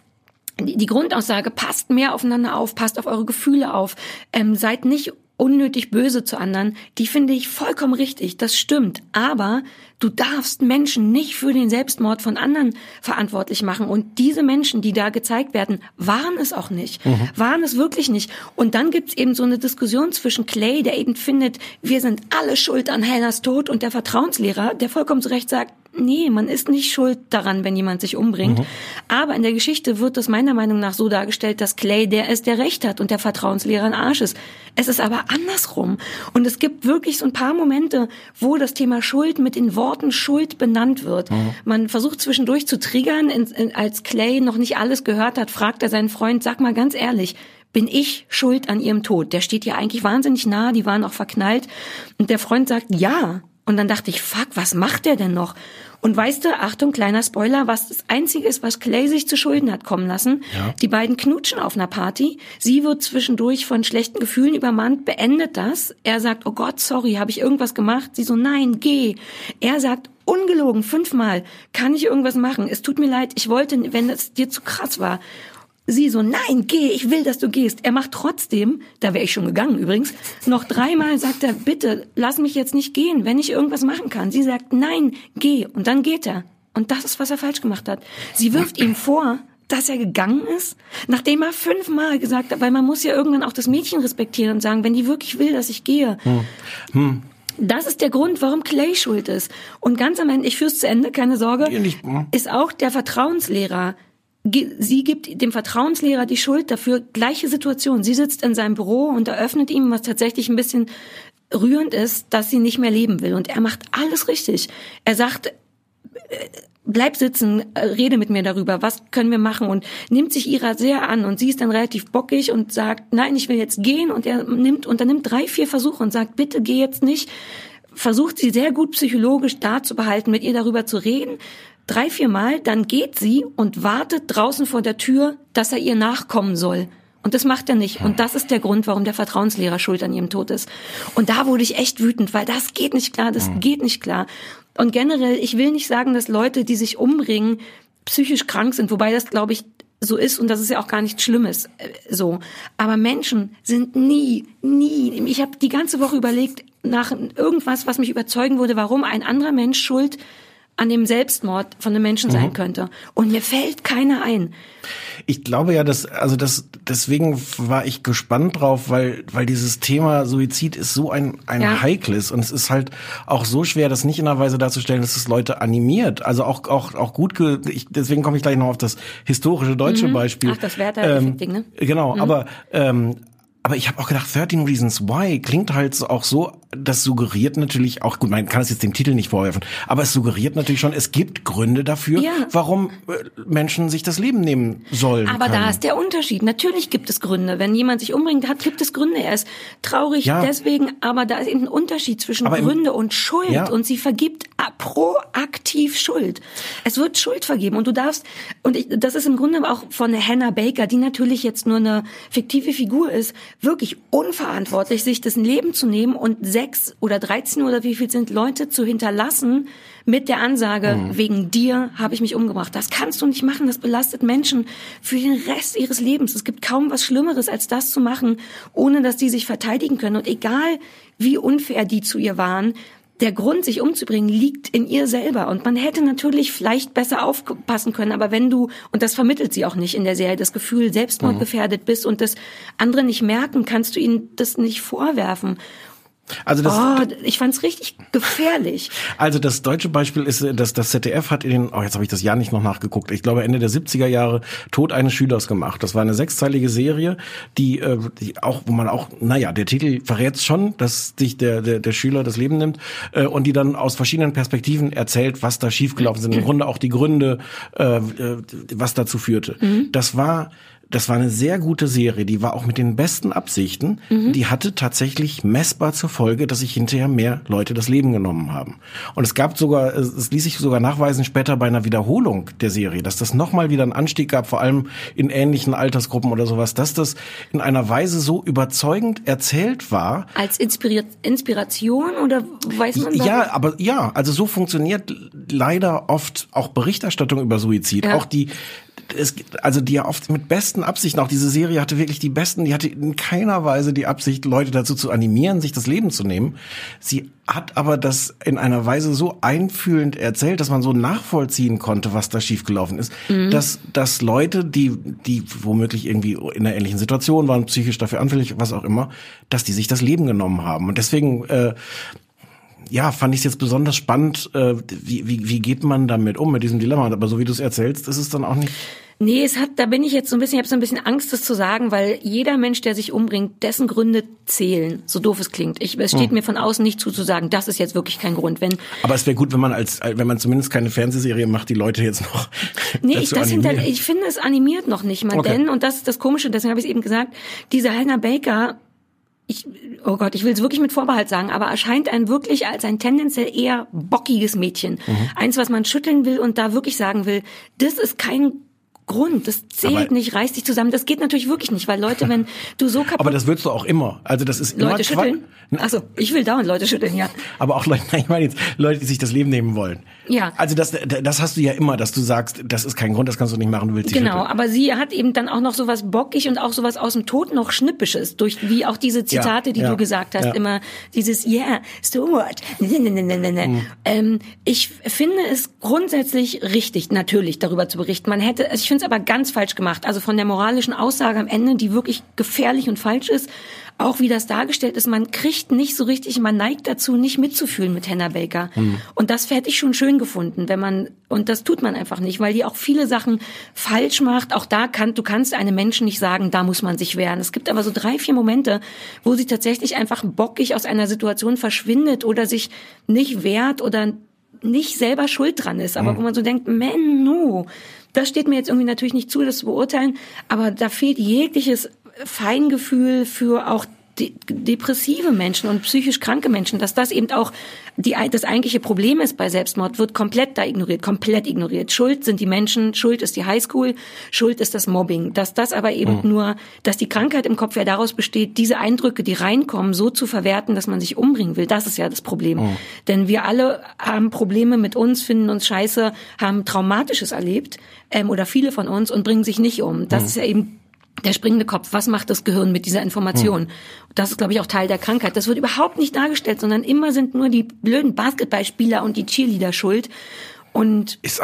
die die Grundaussage, passt mehr aufeinander auf, passt auf eure Gefühle auf, ähm, seid nicht unnötig böse zu anderen, die finde ich vollkommen richtig, das stimmt. Aber du darfst Menschen nicht für den Selbstmord von anderen verantwortlich machen. Und diese Menschen, die da gezeigt werden, waren es auch nicht. Waren es wirklich nicht. Und dann gibt's eben so eine Diskussion zwischen Clay, der eben findet, wir sind alle schuld an Hannahs Tod, und der Vertrauenslehrer, der vollkommen zu Recht sagt, nee, man ist nicht schuld daran, wenn jemand sich umbringt. Aber in der Geschichte wird das meiner Meinung nach so dargestellt, dass Clay der ist, der Recht hat und der Vertrauenslehrer ein Arsch ist. Es ist aber andersrum. Und es gibt wirklich so ein paar Momente, wo das Thema Schuld mit den Worten Schuld benannt wird. Man versucht zwischendurch zu triggern, in, in, als Clay noch nicht alles gehört hat, fragt er seinen Freund, sag mal ganz ehrlich, bin ich schuld an ihrem Tod? Der steht ihr eigentlich wahnsinnig nah, die waren auch verknallt. Und der Freund sagt, ja. Und dann dachte ich, fuck, was macht der denn noch? Und weißt du, Achtung, kleiner Spoiler, was das Einzige ist, was Clay sich zu Schulden hat kommen lassen. Die beiden knutschen auf einer Party. Sie wird zwischendurch von schlechten Gefühlen übermannt, beendet das. Er sagt, oh Gott, sorry, habe ich irgendwas gemacht? Sie so, nein, geh. Er sagt, ungelogen, fünfmal, kann ich irgendwas machen? Es tut mir leid, ich wollte, wenn es dir zu krass war. Sie so, nein, geh, ich will, dass du gehst. Er macht trotzdem, da wäre ich schon gegangen übrigens, noch dreimal sagt er, bitte, lass mich jetzt nicht gehen, wenn ich irgendwas machen kann. Sie sagt, nein, geh. Und dann geht er. Und das ist, was er falsch gemacht hat. Sie wirft ihm vor, dass er gegangen ist, nachdem er fünfmal gesagt hat, weil man muss ja irgendwann auch das Mädchen respektieren und sagen, wenn die wirklich will, dass ich gehe. Das ist der Grund, warum Clay schuld ist. Und ganz am Ende, ich führ's zu Ende, keine Sorge, hm. ist auch der Vertrauenslehrer. Sie gibt dem Vertrauenslehrer die Schuld dafür. Gleiche Situation. Sie sitzt in seinem Büro und eröffnet ihm, was tatsächlich ein bisschen rührend ist, dass sie nicht mehr leben will. Und er macht alles richtig. Er sagt, bleib sitzen, äh, rede mit mir darüber, was können wir machen und nimmt sich ihrer sehr an und sie ist dann relativ bockig und sagt, nein, ich will jetzt gehen und er nimmt, unternimmt drei, vier Versuche und sagt, bitte geh jetzt nicht, versucht sie sehr gut psychologisch da zu behalten, mit ihr darüber zu reden, drei, vier Mal, dann geht sie und wartet draußen vor der Tür, dass er ihr nachkommen soll. Und das macht er nicht. Und das ist der Grund, warum der Vertrauenslehrer schuld an ihrem Tod ist. Und da wurde ich echt wütend, weil das geht nicht klar, das geht nicht klar. Und generell, ich will nicht sagen, dass Leute, die sich umbringen, psychisch krank sind, wobei das, glaube ich, so ist und das ist ja auch gar nichts Schlimmes äh, so. Aber Menschen sind nie, nie. Ich habe die ganze Woche überlegt nach irgendwas, was mich überzeugen würde, warum ein anderer Mensch schuld an dem Selbstmord von einem Menschen sein könnte. Und mir fällt keiner ein. Ich glaube ja, dass also das deswegen war ich gespannt drauf, weil weil dieses Thema Suizid ist so ein ein Ja. heikles und es ist halt auch so schwer, das nicht in einer Weise darzustellen, dass es Leute animiert. Also auch auch auch gut. Ge ich, deswegen komme ich gleich noch auf das historische deutsche Beispiel. Mhm. Ach, das Werther-Effekt-Ding, ne? Genau, aber ähm, aber ich habe auch gedacht, 13 Reasons Why klingt halt auch so, das suggeriert natürlich auch, gut, man kann es jetzt dem Titel nicht vorwerfen, aber es suggeriert natürlich schon, es gibt Gründe dafür, Ja. warum äh, Menschen sich das Leben nehmen sollen. Aber können. da ist der Unterschied. Natürlich gibt es Gründe. Wenn jemand sich umbringt hat, gibt es Gründe. Er ist traurig Ja. deswegen, aber da ist eben ein Unterschied zwischen Aber im- Gründe und Schuld. Ja. Und sie vergibt proaktiv Schuld. Es wird Schuld vergeben und du darfst, und ich, das ist im Grunde auch von Hannah Baker, die natürlich jetzt nur eine fiktive Figur ist, wirklich unverantwortlich, sich das Leben zu nehmen und sechs oder 13 oder wie viel sind Leute zu hinterlassen mit der Ansage, Mhm. wegen dir habe ich mich umgebracht. Das kannst du nicht machen. Das belastet Menschen für den Rest ihres Lebens. Es gibt kaum was Schlimmeres, als das zu machen, ohne dass die sich verteidigen können. Und egal, wie unfair die zu ihr waren, der Grund, sich umzubringen, liegt in ihr selber. Und man hätte natürlich vielleicht besser aufpassen können. Aber wenn du, und das vermittelt sie auch nicht in der Serie, das Gefühl, selbstmordgefährdet bist und das andere nicht merken, kannst du ihnen das nicht vorwerfen. Also das, Oh, ich fand's richtig gefährlich. Also das deutsche Beispiel ist, dass das ZDF hat in den, oh jetzt habe ich das Jahr nicht noch nachgeguckt, ich glaube Ende der 70er Jahre Tod eines Schülers gemacht. Das war eine sechsteilige Serie, die, äh, die auch, wo man auch, naja, der Titel verrät schon, dass sich der, der, der Schüler das Leben nimmt äh, und die dann aus verschiedenen Perspektiven erzählt, was da schiefgelaufen sind. Im Grunde auch die Gründe, äh, äh, was dazu führte. Das war das war eine sehr gute Serie, die war auch mit den besten Absichten. Die hatte tatsächlich messbar zur Folge, dass sich hinterher mehr Leute das Leben genommen haben. Und es gab sogar, es ließ sich sogar nachweisen später bei einer Wiederholung der Serie, dass das nochmal wieder einen Anstieg gab, vor allem in ähnlichen Altersgruppen oder sowas, dass das in einer Weise so überzeugend erzählt war, Als Inspiri Inspiration oder weiß man warum? ja, aber ja, also so funktioniert leider oft auch Berichterstattung über Suizid. Ja. Auch die, es, also die ja oft mit besten Absichten, auch diese Serie hatte wirklich die besten, die hatte in keiner Weise die Absicht, Leute dazu zu animieren, sich das Leben zu nehmen. Sie hat aber das in einer Weise so einfühlend erzählt, dass man so nachvollziehen konnte, was da schiefgelaufen ist, dass, dass Leute, die, die womöglich irgendwie in einer ähnlichen Situation waren, psychisch dafür anfällig, was auch immer, dass die sich das Leben genommen haben. Und deswegen, äh, ja, fand ich es jetzt besonders spannend, äh, wie, wie, wie geht man damit um, mit diesem Dilemma. Aber so wie du es erzählst, ist es dann auch nicht. Nee, es hat, da bin ich jetzt so ein bisschen, ich habe so ein bisschen Angst, das zu sagen, weil jeder Mensch, der sich umbringt, dessen Gründe zählen, so doof es klingt. Ich, es steht mir von außen nicht zu, zu sagen, das ist jetzt wirklich kein Grund. Wenn, Aber es wäre gut, wenn man als, wenn man zumindest keine Fernsehserie macht, die Leute jetzt noch. nee, ich, das hinter, ich finde, es animiert noch nicht mal, Okay. denn, und das ist das Komische, deswegen habe ich es eben gesagt, diese Hannah Baker, ich, oh Gott, ich will es wirklich mit Vorbehalt sagen, aber erscheint ein wirklich als ein tendenziell eher bockiges Mädchen. Mhm. Eins, was man schütteln will und da wirklich sagen will, das ist kein Grund, das zählt Aber- nicht, reiß dich zusammen. Das geht natürlich wirklich nicht, weil Leute, wenn du so kaputt Aber das würdest du auch immer. Also das ist immer Leute Qua- schütteln? Achso, ich will dauernd Leute schütteln, ja. Aber auch Leute, nein, ich meine jetzt Leute, die sich das Leben nehmen wollen. Ja. Also das, das hast du ja immer, dass du sagst, das ist kein Grund, das kannst du nicht machen, du willst dich Genau, schütteln. aber sie hat eben dann auch noch sowas bockig und auch sowas aus dem Tod noch schnippisches, durch wie auch diese Zitate, die ja, du gesagt hast, ja. immer dieses Yeah, so what? Ne, ne, ne, ne, ne, ne. Mhm. Ähm, ich finde es grundsätzlich richtig, natürlich darüber zu berichten. Man hätte, also ich finde es aber ganz falsch gemacht. Also von der moralischen Aussage am Ende, die wirklich gefährlich und falsch ist, auch wie das dargestellt ist, man kriegt nicht so richtig, man neigt dazu, nicht mitzufühlen mit Hannah Baker. Mhm. Und das hätte ich schon schön gefunden, wenn man, und das tut man einfach nicht, weil die auch viele Sachen falsch macht. Auch da kann, du kannst einem Menschen nicht sagen, da muss man sich wehren. Es gibt aber so drei, vier Momente, wo sie tatsächlich einfach bockig aus einer Situation verschwindet oder sich nicht wehrt oder nicht selber schuld dran ist, aber wo man so denkt, Menno, das steht mir jetzt irgendwie natürlich nicht zu, das zu beurteilen, aber da fehlt jegliches Feingefühl für auch de depressive Menschen und psychisch kranke Menschen, dass das eben auch die, das eigentliche Problem ist bei Selbstmord, wird komplett da ignoriert, komplett ignoriert. Schuld sind die Menschen, Schuld ist die Highschool, Schuld ist das Mobbing. Dass das aber eben mhm. nur, dass die Krankheit im Kopf ja daraus besteht, diese Eindrücke, die reinkommen, so zu verwerten, dass man sich umbringen will. Das ist ja das Problem. Mhm. Denn wir alle haben Probleme mit uns, finden uns scheiße, haben Traumatisches erlebt ähm, oder viele von uns und bringen sich nicht um. Das mhm. ist ja eben der springende Kopf, was macht das Gehirn mit dieser Information? Hm. Das ist, glaube ich, auch Teil der Krankheit. Das wird überhaupt nicht dargestellt, sondern immer sind nur die blöden Basketballspieler und die Cheerleader schuld. Und ist,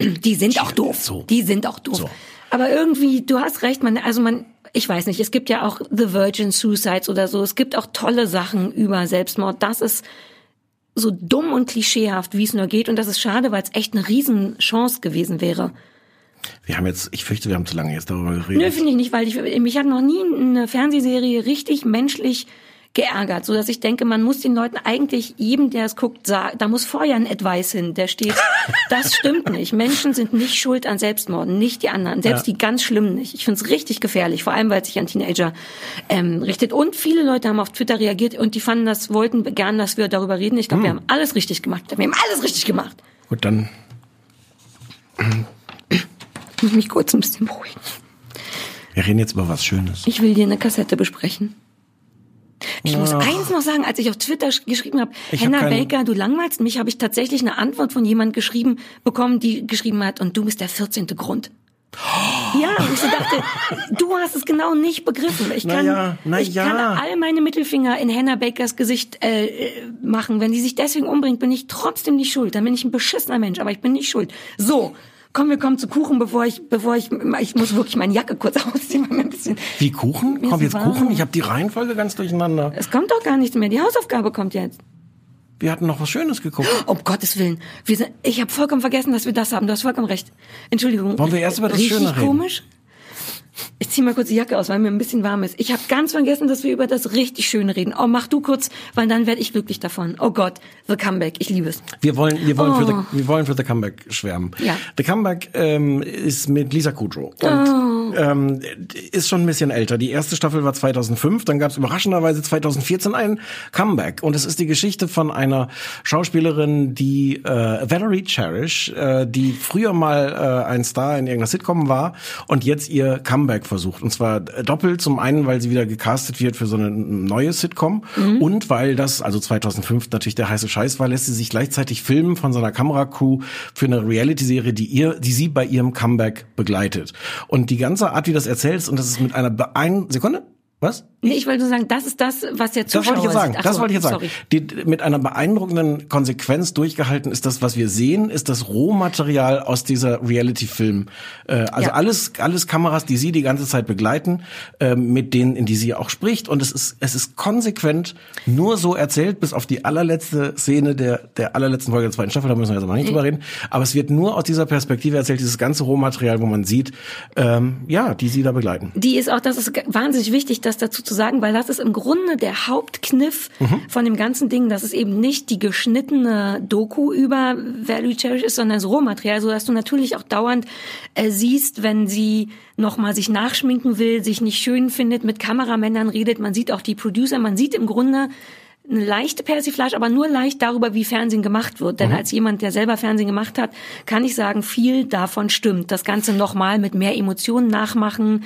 die sind auch doof. So. Die sind auch doof. So. Aber irgendwie, du hast recht, man, also man, ich weiß nicht, es gibt ja auch The Virgin Suicides oder so. Es gibt auch tolle Sachen über Selbstmord. Das ist so dumm und klischeehaft, wie es nur geht. Und das ist schade, weil es echt eine Riesenchance gewesen wäre. Wir haben jetzt, ich fürchte, wir haben zu lange jetzt darüber geredet. Nö, finde ich nicht, weil ich, mich hat noch nie eine Fernsehserie richtig menschlich geärgert, so dass ich denke, man muss den Leuten eigentlich jedem, der es guckt, sagen, da muss vorher ein Advice hin, der steht, das stimmt nicht. Menschen sind nicht schuld an Selbstmorden, nicht die anderen, selbst ja. die ganz schlimmen nicht. Ich finde es richtig gefährlich, vor allem weil es sich an Teenager ähm, richtet. Und viele Leute haben auf Twitter reagiert und die fanden das, wollten gern, dass wir darüber reden. Ich glaube, hm. wir haben alles richtig gemacht. Wir haben alles richtig gemacht. Gut, dann ich muss mich kurz ein bisschen beruhigen. Wir reden jetzt über was Schönes. Ich will dir eine Kassette besprechen. Ich muss eins noch sagen, als ich auf Twitter geschrieben habe, Henna hab Baker, du langweilst mich, habe ich tatsächlich eine Antwort von jemand geschrieben bekommen, die geschrieben hat, und du bist der 14. Grund. Ja, und ich so dachte, du hast es genau nicht begriffen. Ich kann, na na ich kann all meine Mittelfinger in Hannah Bakers Gesicht äh, machen. Wenn sie sich deswegen umbringt, bin ich trotzdem nicht schuld. Dann bin ich ein beschissener Mensch, aber ich bin nicht schuld. So, komm, wir kommen zu Kuchen, bevor ich, bevor ich, ich muss wirklich meine Jacke kurz ausziehen, weil mir ein bisschen. Wie Kuchen? Kommt jetzt warm. Kuchen? Ich habe die Reihenfolge ganz durcheinander. Es kommt doch gar nichts mehr. Die Hausaufgabe kommt jetzt. Wir hatten noch was Schönes geguckt. Um Gottes Willen. Wir sind, ich habe vollkommen vergessen, dass wir das haben. Du hast vollkommen recht. Entschuldigung. Wollen wir erst über das Schöne reden? komisch? Ich ziehe mal kurz die Jacke aus, weil mir ein bisschen warm ist. Ich habe ganz vergessen, dass wir über das richtig Schöne reden. Oh, mach du kurz, weil dann werde ich glücklich davon. Oh Gott, The Comeback, ich liebe es. Wir wollen, wir wollen, oh. für, the, wir wollen für The Comeback schwärmen. Ja. The Comeback ähm, ist mit Lisa Kudrow und oh. Ähm, ist schon ein bisschen älter. Die erste Staffel war 2005, dann gab es überraschenderweise 2014 ein Comeback und es ist die Geschichte von einer Schauspielerin, die äh, Valerie Cherish, äh, die früher mal äh, ein Star in irgendeiner Sitcom war und jetzt ihr Comeback versucht. Und zwar doppelt. Zum einen, weil sie wieder gecastet wird für so eine neue Sitcom mhm. und weil das, also 2005 natürlich der heiße Scheiß war, lässt sie sich gleichzeitig filmen von so einer Kameracrew für eine Reality-Serie, die ihr, die sie bei ihrem Comeback begleitet. Und die ganze Art, wie das erzählst, und das ist mit einer beein Sekunde? Was? Nee, ich wollte nur sagen, das ist das, was der Zuschauer Das wollte ich jetzt sagen. das so, wollte ich jetzt sagen. Die, mit einer beeindruckenden Konsequenz durchgehalten ist das, was wir sehen, ist das Rohmaterial aus dieser Reality-Film. Äh, also ja. alles, alles Kameras, die sie die ganze Zeit begleiten, äh, mit denen, in die sie auch spricht. Und es ist, es ist konsequent nur so erzählt, bis auf die allerletzte Szene der, der allerletzten Folge der zweiten Staffel. Da müssen wir jetzt aber nicht mhm. drüber reden. Aber es wird nur aus dieser Perspektive erzählt, dieses ganze Rohmaterial, wo man sieht, ähm, ja, die sie da begleiten. Die ist auch, das ist wahnsinnig wichtig, das dazu zu sagen, weil das ist im Grunde der Hauptkniff mhm. von dem ganzen Ding, dass es eben nicht die geschnittene Doku über Value Cherish ist, sondern das Rohmaterial, so dass du natürlich auch dauernd äh, siehst, wenn sie nochmal sich nachschminken will, sich nicht schön findet, mit Kameramännern redet, man sieht auch die Producer, man sieht im Grunde eine leichte Persiflage, aber nur leicht darüber, wie Fernsehen gemacht wird. Denn mhm. als jemand, der selber Fernsehen gemacht hat, kann ich sagen, viel davon stimmt. Das Ganze nochmal mit mehr Emotionen nachmachen,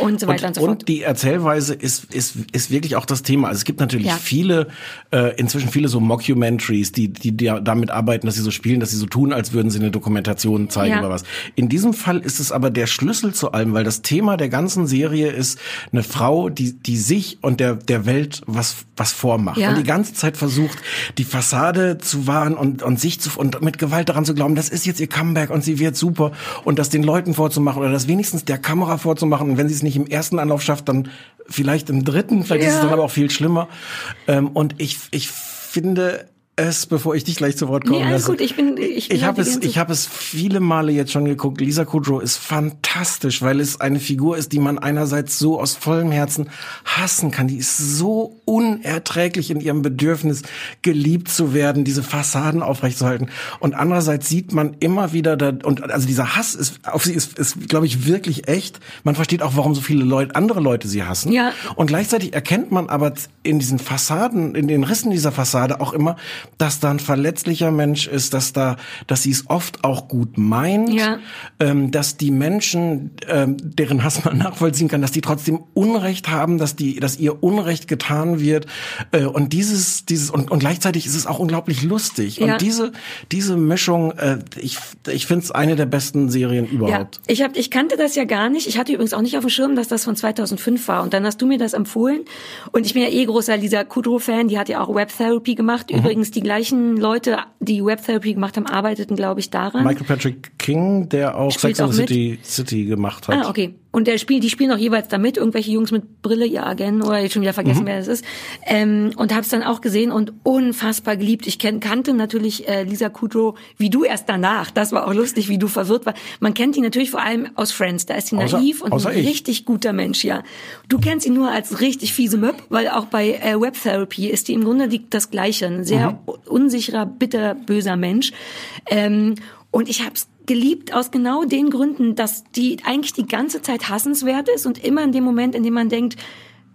und so weiter und, und so fort. Und die Erzählweise ist, ist, ist wirklich auch das Thema. Also es gibt natürlich ja. viele, äh, inzwischen viele so Mockumentaries, die, die, die damit arbeiten, dass sie so spielen, dass sie so tun, als würden sie eine Dokumentation zeigen ja. oder was. In diesem Fall ist es aber der Schlüssel zu allem, weil das Thema der ganzen Serie ist eine Frau, die, die sich und der, der Welt was, was vormacht. Ja. Und die ganze Zeit versucht, die Fassade zu wahren und, und sich zu, und mit Gewalt daran zu glauben, das ist jetzt ihr Comeback und sie wird super und das den Leuten vorzumachen oder das wenigstens der Kamera vorzumachen und wenn sie es nicht im ersten Anlauf schafft, dann vielleicht im dritten, vielleicht ja. ist es dann aber auch viel schlimmer. Ähm, und ich, ich finde, es, bevor ich dich gleich zu Wort kommen Nee, alles lasse. gut, ich bin- ich bin ich habe halt die es, ich habe es viele Male jetzt schon geguckt. Lisa Kudrow ist fantastisch, weil es eine Figur ist, die man einerseits so aus vollem Herzen hassen kann. Die ist so unerträglich in ihrem Bedürfnis, geliebt zu werden, diese Fassaden aufrechtzuerhalten. Und andererseits sieht man immer wieder, da, und also dieser Hass ist auf sie ist, ist glaube ich, wirklich echt. Man versteht auch, warum so viele Leute, andere Leute sie hassen. Ja. Und gleichzeitig erkennt man aber in diesen Fassaden, in den Rissen dieser Fassade auch immer, dass da ein verletzlicher Mensch ist, dass da, dass sie es oft auch gut meint, Ja. ähm, dass die Menschen, ähm, deren Hass man nachvollziehen kann, dass die trotzdem Unrecht haben, dass die, dass ihr Unrecht getan wird äh, und dieses, dieses und, und gleichzeitig ist es auch unglaublich lustig Ja. und diese, diese Mischung, äh, ich, ich finde es eine der besten Serien Ja, überhaupt. ich hab, ich kannte das ja gar nicht. Ich hatte übrigens auch nicht auf dem Schirm, dass das von 2005 war. Und dann hast du mir das empfohlen. Und ich bin ja eh großer Lisa Kudrow-Fan. Die hat ja auch Web Therapy gemacht. Mhm. Übrigens die gleichen Leute, die Web Therapy gemacht haben, arbeiteten, glaube ich, daran. Michael Patrick King, der auch Sex and the? City, City gemacht hat. Ah, okay. Und der spielt, die spielen auch jeweils damit, irgendwelche Jungs mit Brille, ihr Agent, oder jetzt schon wieder Mhm. vergessen, wer das ist. Ähm, und hab's dann auch gesehen und unfassbar geliebt. Ich kenn, kannte natürlich äh, Lisa Kudrow, wie du erst danach. Das war auch lustig, wie du verwirrt war. Man kennt die natürlich vor allem aus Friends. Da ist sie Außer- naiv und ein ich. richtig guter Mensch, ja. Du kennst sie nur als richtig fiese Möb, weil auch bei äh, Web Therapy ist die im Grunde die, das Gleiche. Ein sehr Mhm. unsicherer, bitter, böser Mensch. Ähm, und ich hab's geliebt aus genau den Gründen, dass die eigentlich die ganze Zeit hassenswert ist und immer in dem Moment, in dem man denkt,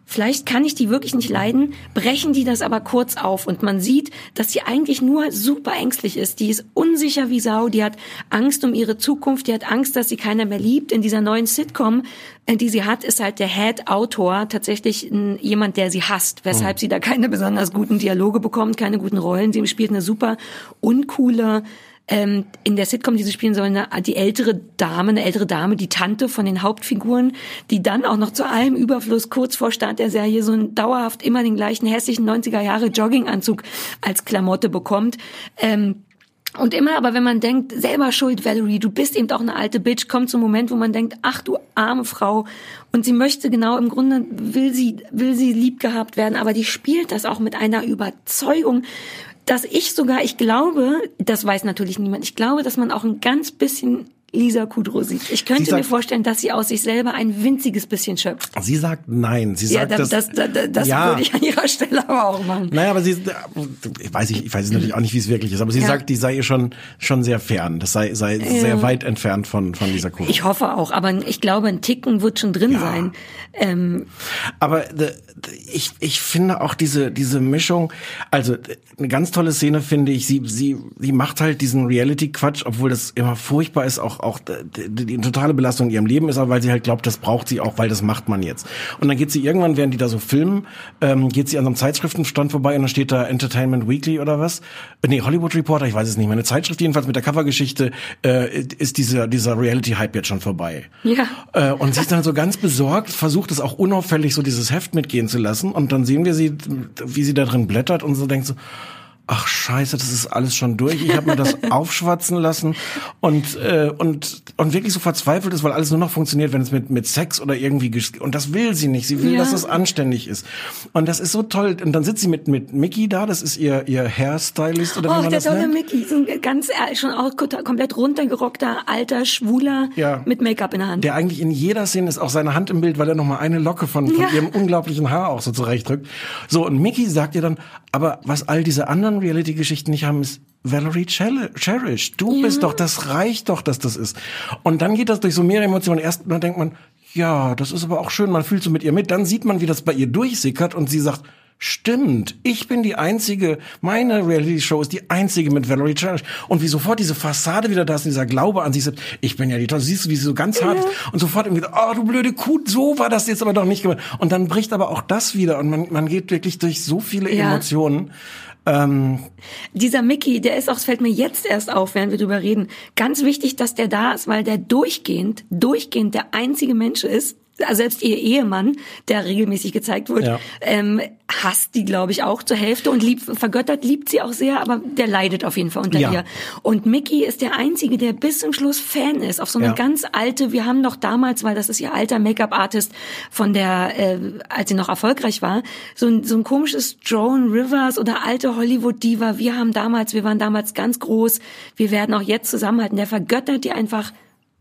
Vielleicht kann ich die wirklich nicht leiden, brechen die das aber kurz auf und man sieht, dass sie eigentlich nur super ängstlich ist. Die ist unsicher wie Sau, die hat Angst um ihre Zukunft, die hat Angst, dass sie keiner mehr liebt. In dieser neuen Sitcom, äh, die sie hat, ist halt der Head-Autor tatsächlich jemand, der sie hasst, weshalb sie da keine besonders guten Dialoge bekommt, keine guten Rollen. Sie spielt eine super uncoole ähm, in der Sitcom, die sie spielen sollen, die ältere Dame, eine ältere Dame, die Tante von den Hauptfiguren, die dann auch noch zu allem Überfluss kurz vor Start der Serie so einen dauerhaft immer den gleichen hässlichen 90er Jahre Jogginganzug als Klamotte bekommt. Ähm, und immer, aber wenn man denkt, selber schuld, Valerie, du bist eben auch eine alte Bitch, kommt so ein Moment, wo man denkt, ach du arme Frau. Und sie möchte genau, im Grunde will sie, will sie lieb gehabt werden, aber die spielt das auch mit einer Überzeugung, dass ich sogar, ich glaube, das weiß natürlich niemand, ich glaube, dass man auch ein ganz bisschen Lisa Kudrow sieht. Ich könnte sagt- mir vorstellen, dass sie aus sich selber ein winziges bisschen schöpft. Sie sagt nein. Sie Ja, sagt, das, dass, das, das, das ja. würde ich an ihrer Stelle aber auch machen. Naja, aber sie, ich weiß, ich, ich weiß natürlich auch nicht, wie es wirklich ist, aber sie Ja. sagt, die sei ihr schon, schon sehr fern. Das sei, sei sehr weit entfernt von, von dieser Kurve. Ich hoffe auch, aber ich glaube, ein Ticken wird schon drin sein. Ähm, Aber the, ich, ich finde auch diese, diese Mischung, also eine ganz tolle Szene finde ich, sie, sie, sie macht halt diesen Reality-Quatsch, obwohl das immer furchtbar ist, auch, auch die, die, totale Belastung in ihrem Leben ist, aber weil sie halt glaubt, das braucht sie auch, weil das macht man jetzt. Und dann geht sie irgendwann, während die da so filmen, ähm, geht sie an so einem Zeitschriftenstand vorbei und dann steht da Entertainment Weekly oder was? Äh, Nee, Hollywood Reporter, ich weiß es nicht mehr. Eine Zeitschrift jedenfalls mit der Covergeschichte äh, ist dieser, dieser Reality-Hype jetzt schon vorbei. Ja. Äh, und sie ist dann so ganz besorgt, versucht es auch unauffällig so dieses Heft mitgehen zu lassen. Und dann sehen wir sie, wie sie da drin blättert und so denkt so, ach scheiße, das ist alles schon durch. Ich habe mir das aufschwatzen lassen und äh, und und wirklich so verzweifelt ist, weil alles nur noch funktioniert, wenn es mit mit Sex oder irgendwie und das will sie nicht. Sie will, Ja. dass es anständig ist. Und das ist so toll. Und dann sitzt sie mit mit Mickey da. Das ist ihr ihr Hairstylist oder wie oh, man der das tolle nennt. Mickey, so ein ganz äh, schon auch komplett runtergerockter alter Schwuler Ja. mit Make-up in der Hand. Der eigentlich in jeder Szene ist auch seine Hand im Bild, weil er noch mal eine Locke von, von Ja. ihrem unglaublichen Haar auch so zurechtdrückt. So, und Mickey sagt ihr dann, aber was all diese anderen Reality-Geschichten nicht haben, ist Valerie Cherish. Du bist doch, das reicht doch, dass das ist. Und dann geht das durch so mehrere Emotionen. Erst dann denkt man, ja, das ist aber auch schön, man fühlt so mit ihr mit. Dann sieht man, wie das bei ihr durchsickert und sie sagt, Stimmt, ich bin die einzige, meine Reality-Show ist die einzige mit Valerie Cherish. Und wie sofort diese Fassade wieder da ist, dieser Glaube an sich selbst, ich bin ja die Tolle, siehst du, wie sie so ganz hart ist. Und sofort irgendwie, oh du blöde Kuh, so war das jetzt aber doch nicht gemacht. Und dann bricht aber auch das wieder und man, man geht wirklich durch so viele Ja. Emotionen. Dieser Mickey, der ist auch, es fällt mir jetzt erst auf, während wir drüber reden, ganz wichtig, dass der da ist, weil der durchgehend, durchgehend der einzige Mensch ist, selbst ihr Ehemann, der regelmäßig gezeigt wird, Ja. ähm, hasst die, glaube ich, auch zur Hälfte und liebt, vergöttert, liebt sie auch sehr, aber der leidet auf jeden Fall unter Ja. ihr. Und Mickey ist der Einzige, der bis zum Schluss Fan ist, auf so eine Ja. ganz alte, wir haben doch damals, weil das ist ihr alter Make-up-Artist von der, äh, als sie noch erfolgreich war, so ein, so ein komisches Joan Rivers oder alte Hollywood-Diva, wir haben damals, wir waren damals ganz groß, wir werden auch jetzt zusammenhalten, der vergöttert die einfach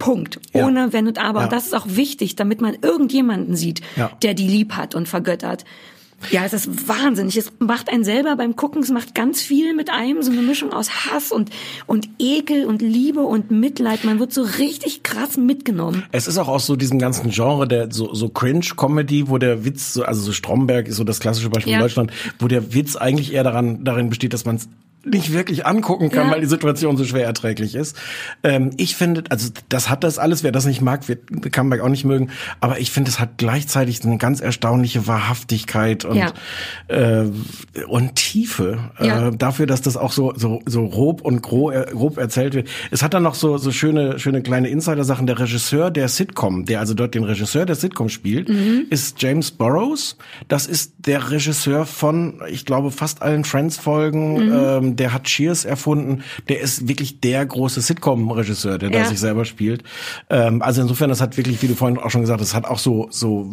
Punkt. Ja. Ohne Wenn und Aber. Ja. Und das ist auch wichtig, damit man irgendjemanden sieht, Ja. der die lieb hat und vergöttert. Ja, es ist wahnsinnig. Es macht einen selber beim Gucken, es macht ganz viel mit einem, so eine Mischung aus Hass und, und Ekel und Liebe und Mitleid. Man wird so richtig krass mitgenommen. Es ist auch aus so diesem ganzen Genre der so, so Cringe-Comedy, wo der Witz, so, also so Stromberg ist so das klassische Beispiel Ja. in Deutschland, wo der Witz eigentlich eher daran, darin besteht, dass man es nicht wirklich angucken kann, Ja. weil die Situation so schwer erträglich ist. Ähm, ich finde, also das hat das alles, wer das nicht mag, wird Comeback auch nicht mögen, aber ich finde, es hat gleichzeitig eine ganz erstaunliche Wahrhaftigkeit und, Ja. äh, und Tiefe Ja. äh, dafür, dass das auch so, so, so grob und grob, grob erzählt wird. Es hat dann noch so, so schöne, schöne kleine Insider-Sachen. Der Regisseur der Sitcom, der also dort den Regisseur der Sitcom spielt, Mhm. ist James Burrows. Das ist der Regisseur von, ich glaube, fast allen Friends-Folgen. Mhm. Ähm, der hat Cheers erfunden. Der ist wirklich der große Sitcom-Regisseur, der da Ja. sich selber spielt. Ähm, also insofern, das hat wirklich, wie du vorhin auch schon gesagt hast, hat auch so, so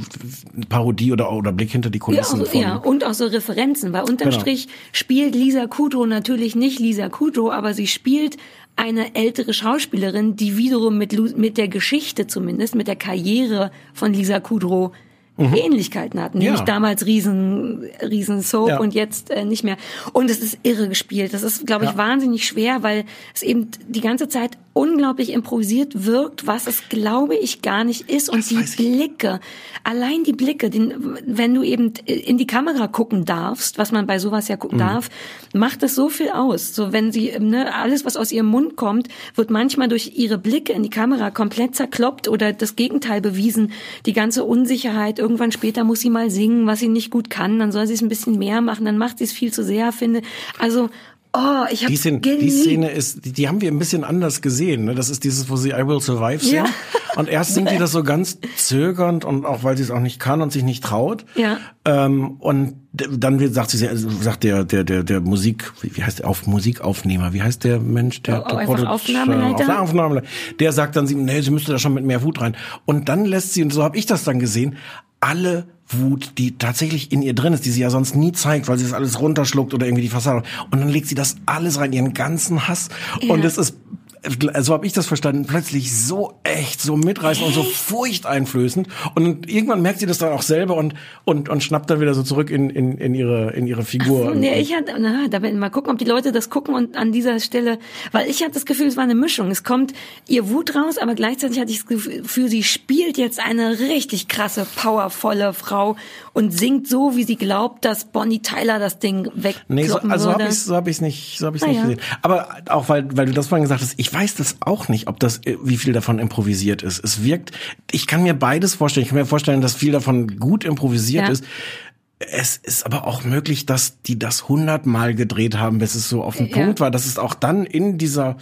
Parodie oder, oder Blick hinter die Ja, Kulissen auch, von. ja, und auch so Referenzen, weil unterm Genau. Strich spielt Lisa Kudrow natürlich nicht Lisa Kudrow, aber sie spielt eine ältere Schauspielerin, die wiederum mit, mit der Geschichte zumindest, mit der Karriere von Lisa Kudrow Ähnlichkeiten hat. Nämlich Mhm. Ja. damals riesen, riesen Soap Ja. und jetzt äh, nicht mehr. Und es ist irre gespielt. Das ist, glaube ich, Ja. wahnsinnig schwer, weil es eben die ganze Zeit unglaublich improvisiert wirkt, was es, glaube ich, gar nicht ist. Und Das die. Blicke, allein die Blicke, den, wenn du eben in die Kamera gucken darfst, was man bei sowas ja gucken Mhm. darf, macht es so viel aus. So wenn sie, ne, alles, was aus ihrem Mund kommt, wird manchmal durch ihre Blicke in die Kamera komplett zerkloppt oder das Gegenteil bewiesen. Die ganze Unsicherheit, irgendwann später muss sie mal singen, was sie nicht gut kann, dann soll sie es ein bisschen mehr machen, dann macht sie es viel zu sehr, finde. Also, oh, ich habe Die, Szene, die Szene ist, die, die haben wir ein bisschen anders gesehen. Ne? Das ist dieses, wo sie I Will Survive singen. Ja. Und erst singt die das so ganz zögernd und auch weil sie es auch nicht kann und sich nicht traut. Ja. Ähm, und dann wird, sagt sie, sagt der, der, der, der Musik, wie heißt der, auf Musikaufnehmer, wie heißt der Mensch, der, Oh, der einfach Produ- Aufnahmeleiter? Auf- Aufnahmeleiter. Der sagt dann sie, nee, sie müsste da schon mit mehr Wut rein. Und dann lässt sie, und so habe ich das dann gesehen, alle Wut, die tatsächlich in ihr drin ist, die sie ja sonst nie zeigt, weil sie das alles runterschluckt oder irgendwie die Fassade. Und dann legt sie das alles rein, ihren ganzen Hass. Und es ist so habe ich das verstanden, plötzlich so echt, so mitreißend und so furchteinflößend. Und irgendwann merkt sie das dann auch selber und, und, und schnappt dann wieder so zurück in, in, in ihre, in ihre Figur. So, nee, ich hatte, na, da werden wir mal gucken, ob die Leute das gucken und an dieser Stelle, weil ich hatte das Gefühl, es war eine Mischung. Es kommt ihr Wut raus, aber gleichzeitig hatte ich das Gefühl, sie spielt jetzt eine richtig krasse, powervolle Frau und singt so, wie sie glaubt, dass Bonnie Tyler das Ding wegkloppen Nee, so, also habe ich so hab ich's nicht, so hab ich's Ah, nicht ja. gesehen. Aber auch weil weil du das vorhin gesagt hast, ich weiß das auch nicht, ob das äh, wie viel davon improvisiert ist. Es wirkt, ich kann mir beides vorstellen. Ich kann mir vorstellen, dass viel davon gut improvisiert Ja. ist. Es ist aber auch möglich, dass die das hundertmal gedreht haben, bis es so auf den Ja. Punkt war, dass es auch dann in dieser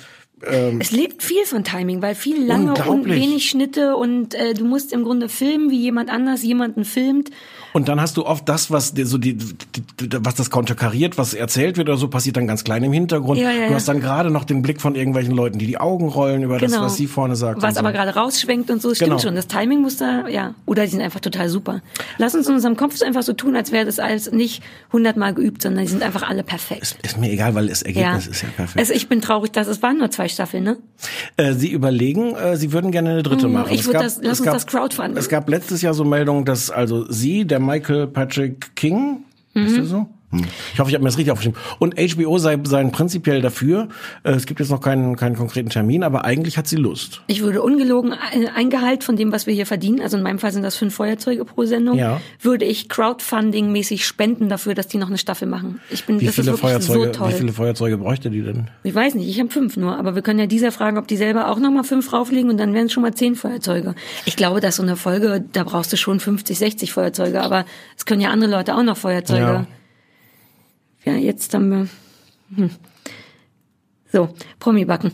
Es lebt viel von Timing, weil viel lange und wenig Schnitte und äh, du musst im Grunde filmen, wie jemand anders jemanden filmt. Und dann hast du oft das, was so die, die, was das konterkariert, was erzählt wird oder so, passiert dann ganz klein im Hintergrund. Ja, ja, du hast dann gerade noch den Blick von irgendwelchen Leuten, die die Augen rollen über das, was sie vorne sagt. Genau. Was so. aber gerade rausschwenkt und so, stimmt Genau. schon. Das Timing muss da, ja. Oder die sind einfach total super. Lass uns in unserem Kopf so einfach so tun, als wäre das alles nicht hundertmal geübt, sondern die sind einfach alle perfekt. Ist, ist mir egal, weil das Ergebnis ist ja perfekt. Also ich bin traurig, dass es waren nur zwei Staffeln, ne? Äh, Sie überlegen, äh, Sie würden gerne eine dritte Mm, machen. ich Es würd gab- das- lass uns gab- das crowdfunden. Es gab letztes Jahr so Meldungen, dass also Sie, der Michael Patrick King, ist Mhm. der so? Ich hoffe, ich habe mir das richtig aufgeschrieben. Und HBO sei, seien prinzipiell dafür. Äh, es gibt jetzt noch keinen, keinen konkreten Termin, aber eigentlich hat sie Lust. Ich würde ungelogen ein Gehalt von dem, was wir hier verdienen, also in meinem Fall sind das fünf Feuerzeuge pro Sendung, Ja. würde ich Crowdfunding-mäßig spenden dafür, dass die noch eine Staffel machen. Ich bin, Wie das ist viele, wirklich Feuerzeuge, so toll. wie viele Feuerzeuge bräuchte die denn? Ich weiß nicht, ich habe fünf nur, aber wir können ja dieser fragen, ob die selber auch nochmal fünf rauflegen und dann wären es schon mal zehn Feuerzeuge. Ich glaube, dass so eine Folge, da brauchst du schon 50, 60 Feuerzeuge, aber es können ja andere Leute auch noch Feuerzeuge. Ja. Ja, jetzt haben wir. Hm. So, Promi-Backen.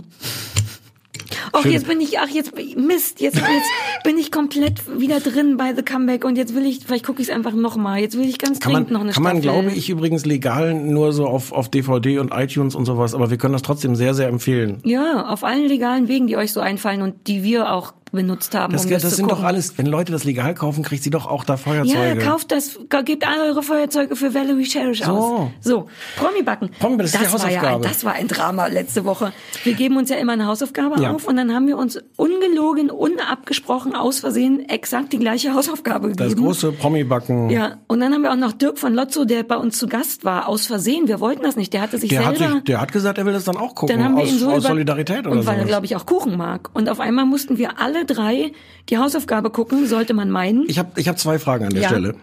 Ach, jetzt bin ich, ach, jetzt, Mist, jetzt, jetzt bin ich komplett wieder drin bei The Comeback und jetzt will ich, vielleicht gucke ich es einfach nochmal. Jetzt will ich ganz Kann man, dringend noch eine kann man Staffel. glaube ich, übrigens legal nur so auf, auf DVD und iTunes und sowas, aber wir können das trotzdem sehr, sehr empfehlen. Ja, auf allen legalen Wegen, die euch so einfallen und die wir auch benutzt haben, Das, um das, das, sind gucken. doch alles, wenn Leute das legal kaufen, kriegt sie doch auch da Ja, Feuerzeuge. kauft das, gebt alle eure Feuerzeuge für Valerie Cherish So. aus. So, Promi-Backen. Promi, das ist die war ja ein, Hausaufgabe. das war ein Drama letzte Woche. Wir geben uns ja immer eine Hausaufgabe Ja. auf und dann haben wir uns ungelogen, unabgesprochen, aus Versehen exakt die gleiche Hausaufgabe gegeben. das große Promi-Backen. Ja, und dann haben wir auch noch Dirk von Lotzo, der bei uns zu Gast war, aus Versehen. Wir wollten das nicht. Der hatte sich Der hat, selber... sich, der hat gesagt, er will das dann auch gucken. dann haben wir aus, ihn so aus Solidarität oder Und weil er, glaube ich, auch Kuchen mag. Und auf einmal mussten wir alle drei die Hausaufgabe gucken, sollte man meinen. Ich habe ich hab zwei Fragen an der Ja. Stelle.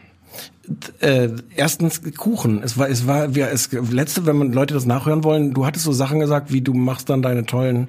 Äh, erstens Kuchen. Es war, es war, wir, es letzte, wenn man Leute das nachhören wollen, du hattest so Sachen gesagt, wie du machst dann deine tollen,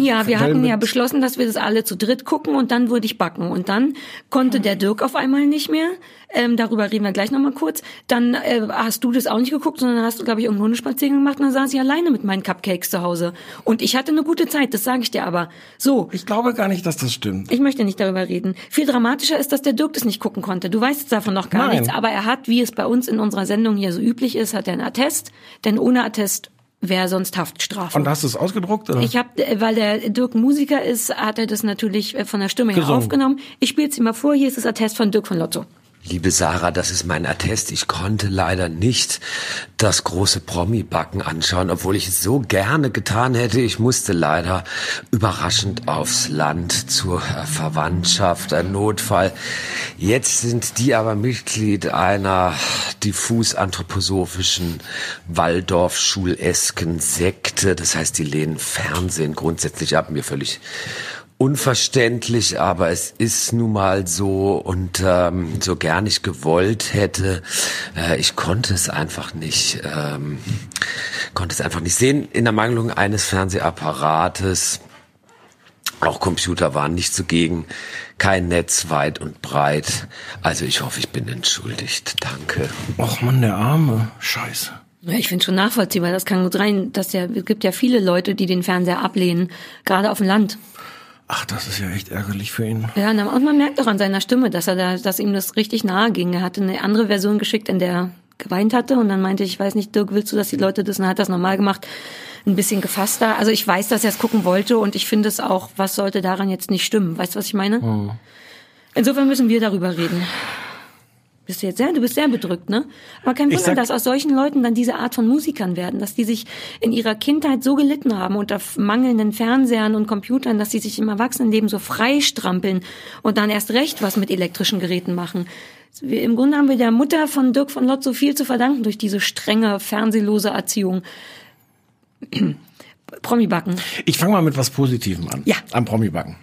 Ja, wir hatten ja beschlossen, dass wir das alle zu dritt gucken und dann würde ich backen. Und dann konnte der Dirk auf einmal nicht mehr. Ähm, darüber reden wir gleich nochmal kurz. Dann äh, hast du das auch nicht geguckt, sondern hast du, glaube ich, irgendeinen Hundespaziergang gemacht und dann saß ich alleine mit meinen Cupcakes zu Hause. Und ich hatte eine gute Zeit, das sage ich dir aber. So, Ich glaube gar nicht, dass das stimmt. ich möchte nicht darüber reden. Viel dramatischer ist, dass der Dirk das nicht gucken konnte. Du weißt davon noch gar Nein. nichts, aber er hat, wie es bei uns in unserer Sendung hier so üblich ist, hat er einen Attest, denn ohne Attest wäre sonst Haftstrafe. Und hast du es ausgedruckt? Oder? Ich habe, weil der Dirk Musiker ist, hat er das natürlich äh, von der Stimme her Gesungen. aufgenommen. Ich spiele es ihm mal vor. Hier ist das Attest von Dirk von Lotto. Liebe Sarah, das ist mein Attest. Ich konnte leider nicht das große Promi-Backen anschauen, obwohl ich es so gerne getan hätte. Ich musste leider überraschend aufs Land zur Verwandtschaft, ein Notfall. Jetzt sind die aber Mitglied einer diffus anthroposophischen Waldorf-schulesken Sekte. Das heißt, die lehnen Fernsehen grundsätzlich ab. Mir völlig unverständlich, aber es ist nun mal so und ähm, so gern ich gewollt hätte, äh, ich konnte es einfach nicht, ähm, konnte es einfach nicht sehen in der Mangelung eines Fernsehapparates. Auch Computer waren nicht zugegen, kein Netz weit und breit. Also ich hoffe, ich bin entschuldigt. Danke. Och Mann, der Arme. Scheiße. Ja, ich finde schon nachvollziehbar. Das kann gut rein, dass ja, es gibt ja viele Leute, die den Fernseher ablehnen, gerade auf dem Land. Ach, das ist ja echt ärgerlich für ihn. Ja, und man merkt auch an seiner Stimme, dass er da, dass ihm das richtig nahe ging. Er hatte eine andere Version geschickt, in der er geweint hatte und dann meinte ich, ich weiß nicht, Dirk, willst du, dass die Leute das, und er hat das normal gemacht, ein bisschen gefasster. Also ich weiß, dass er es gucken wollte und ich finde es auch, was sollte daran jetzt nicht stimmen? Weißt du, was ich meine? Insofern müssen wir darüber reden. Bist du jetzt sehr, du bist sehr bedrückt, ne? Aber kein Wunder, sag- dass aus solchen Leuten dann diese Art von Musikern werden, dass die sich in ihrer Kindheit so gelitten haben unter mangelnden Fernsehern und Computern, dass sie sich im Erwachsenenleben so freistrampeln und dann erst recht was mit elektrischen Geräten machen. Wir, Im Grunde haben wir der Mutter von Dirk von Lotzo viel zu verdanken durch diese strenge, fernsehlose Erziehung. Promi-Backen. Ich fange mal mit was Positivem an. Ja. Am Promi-Backen.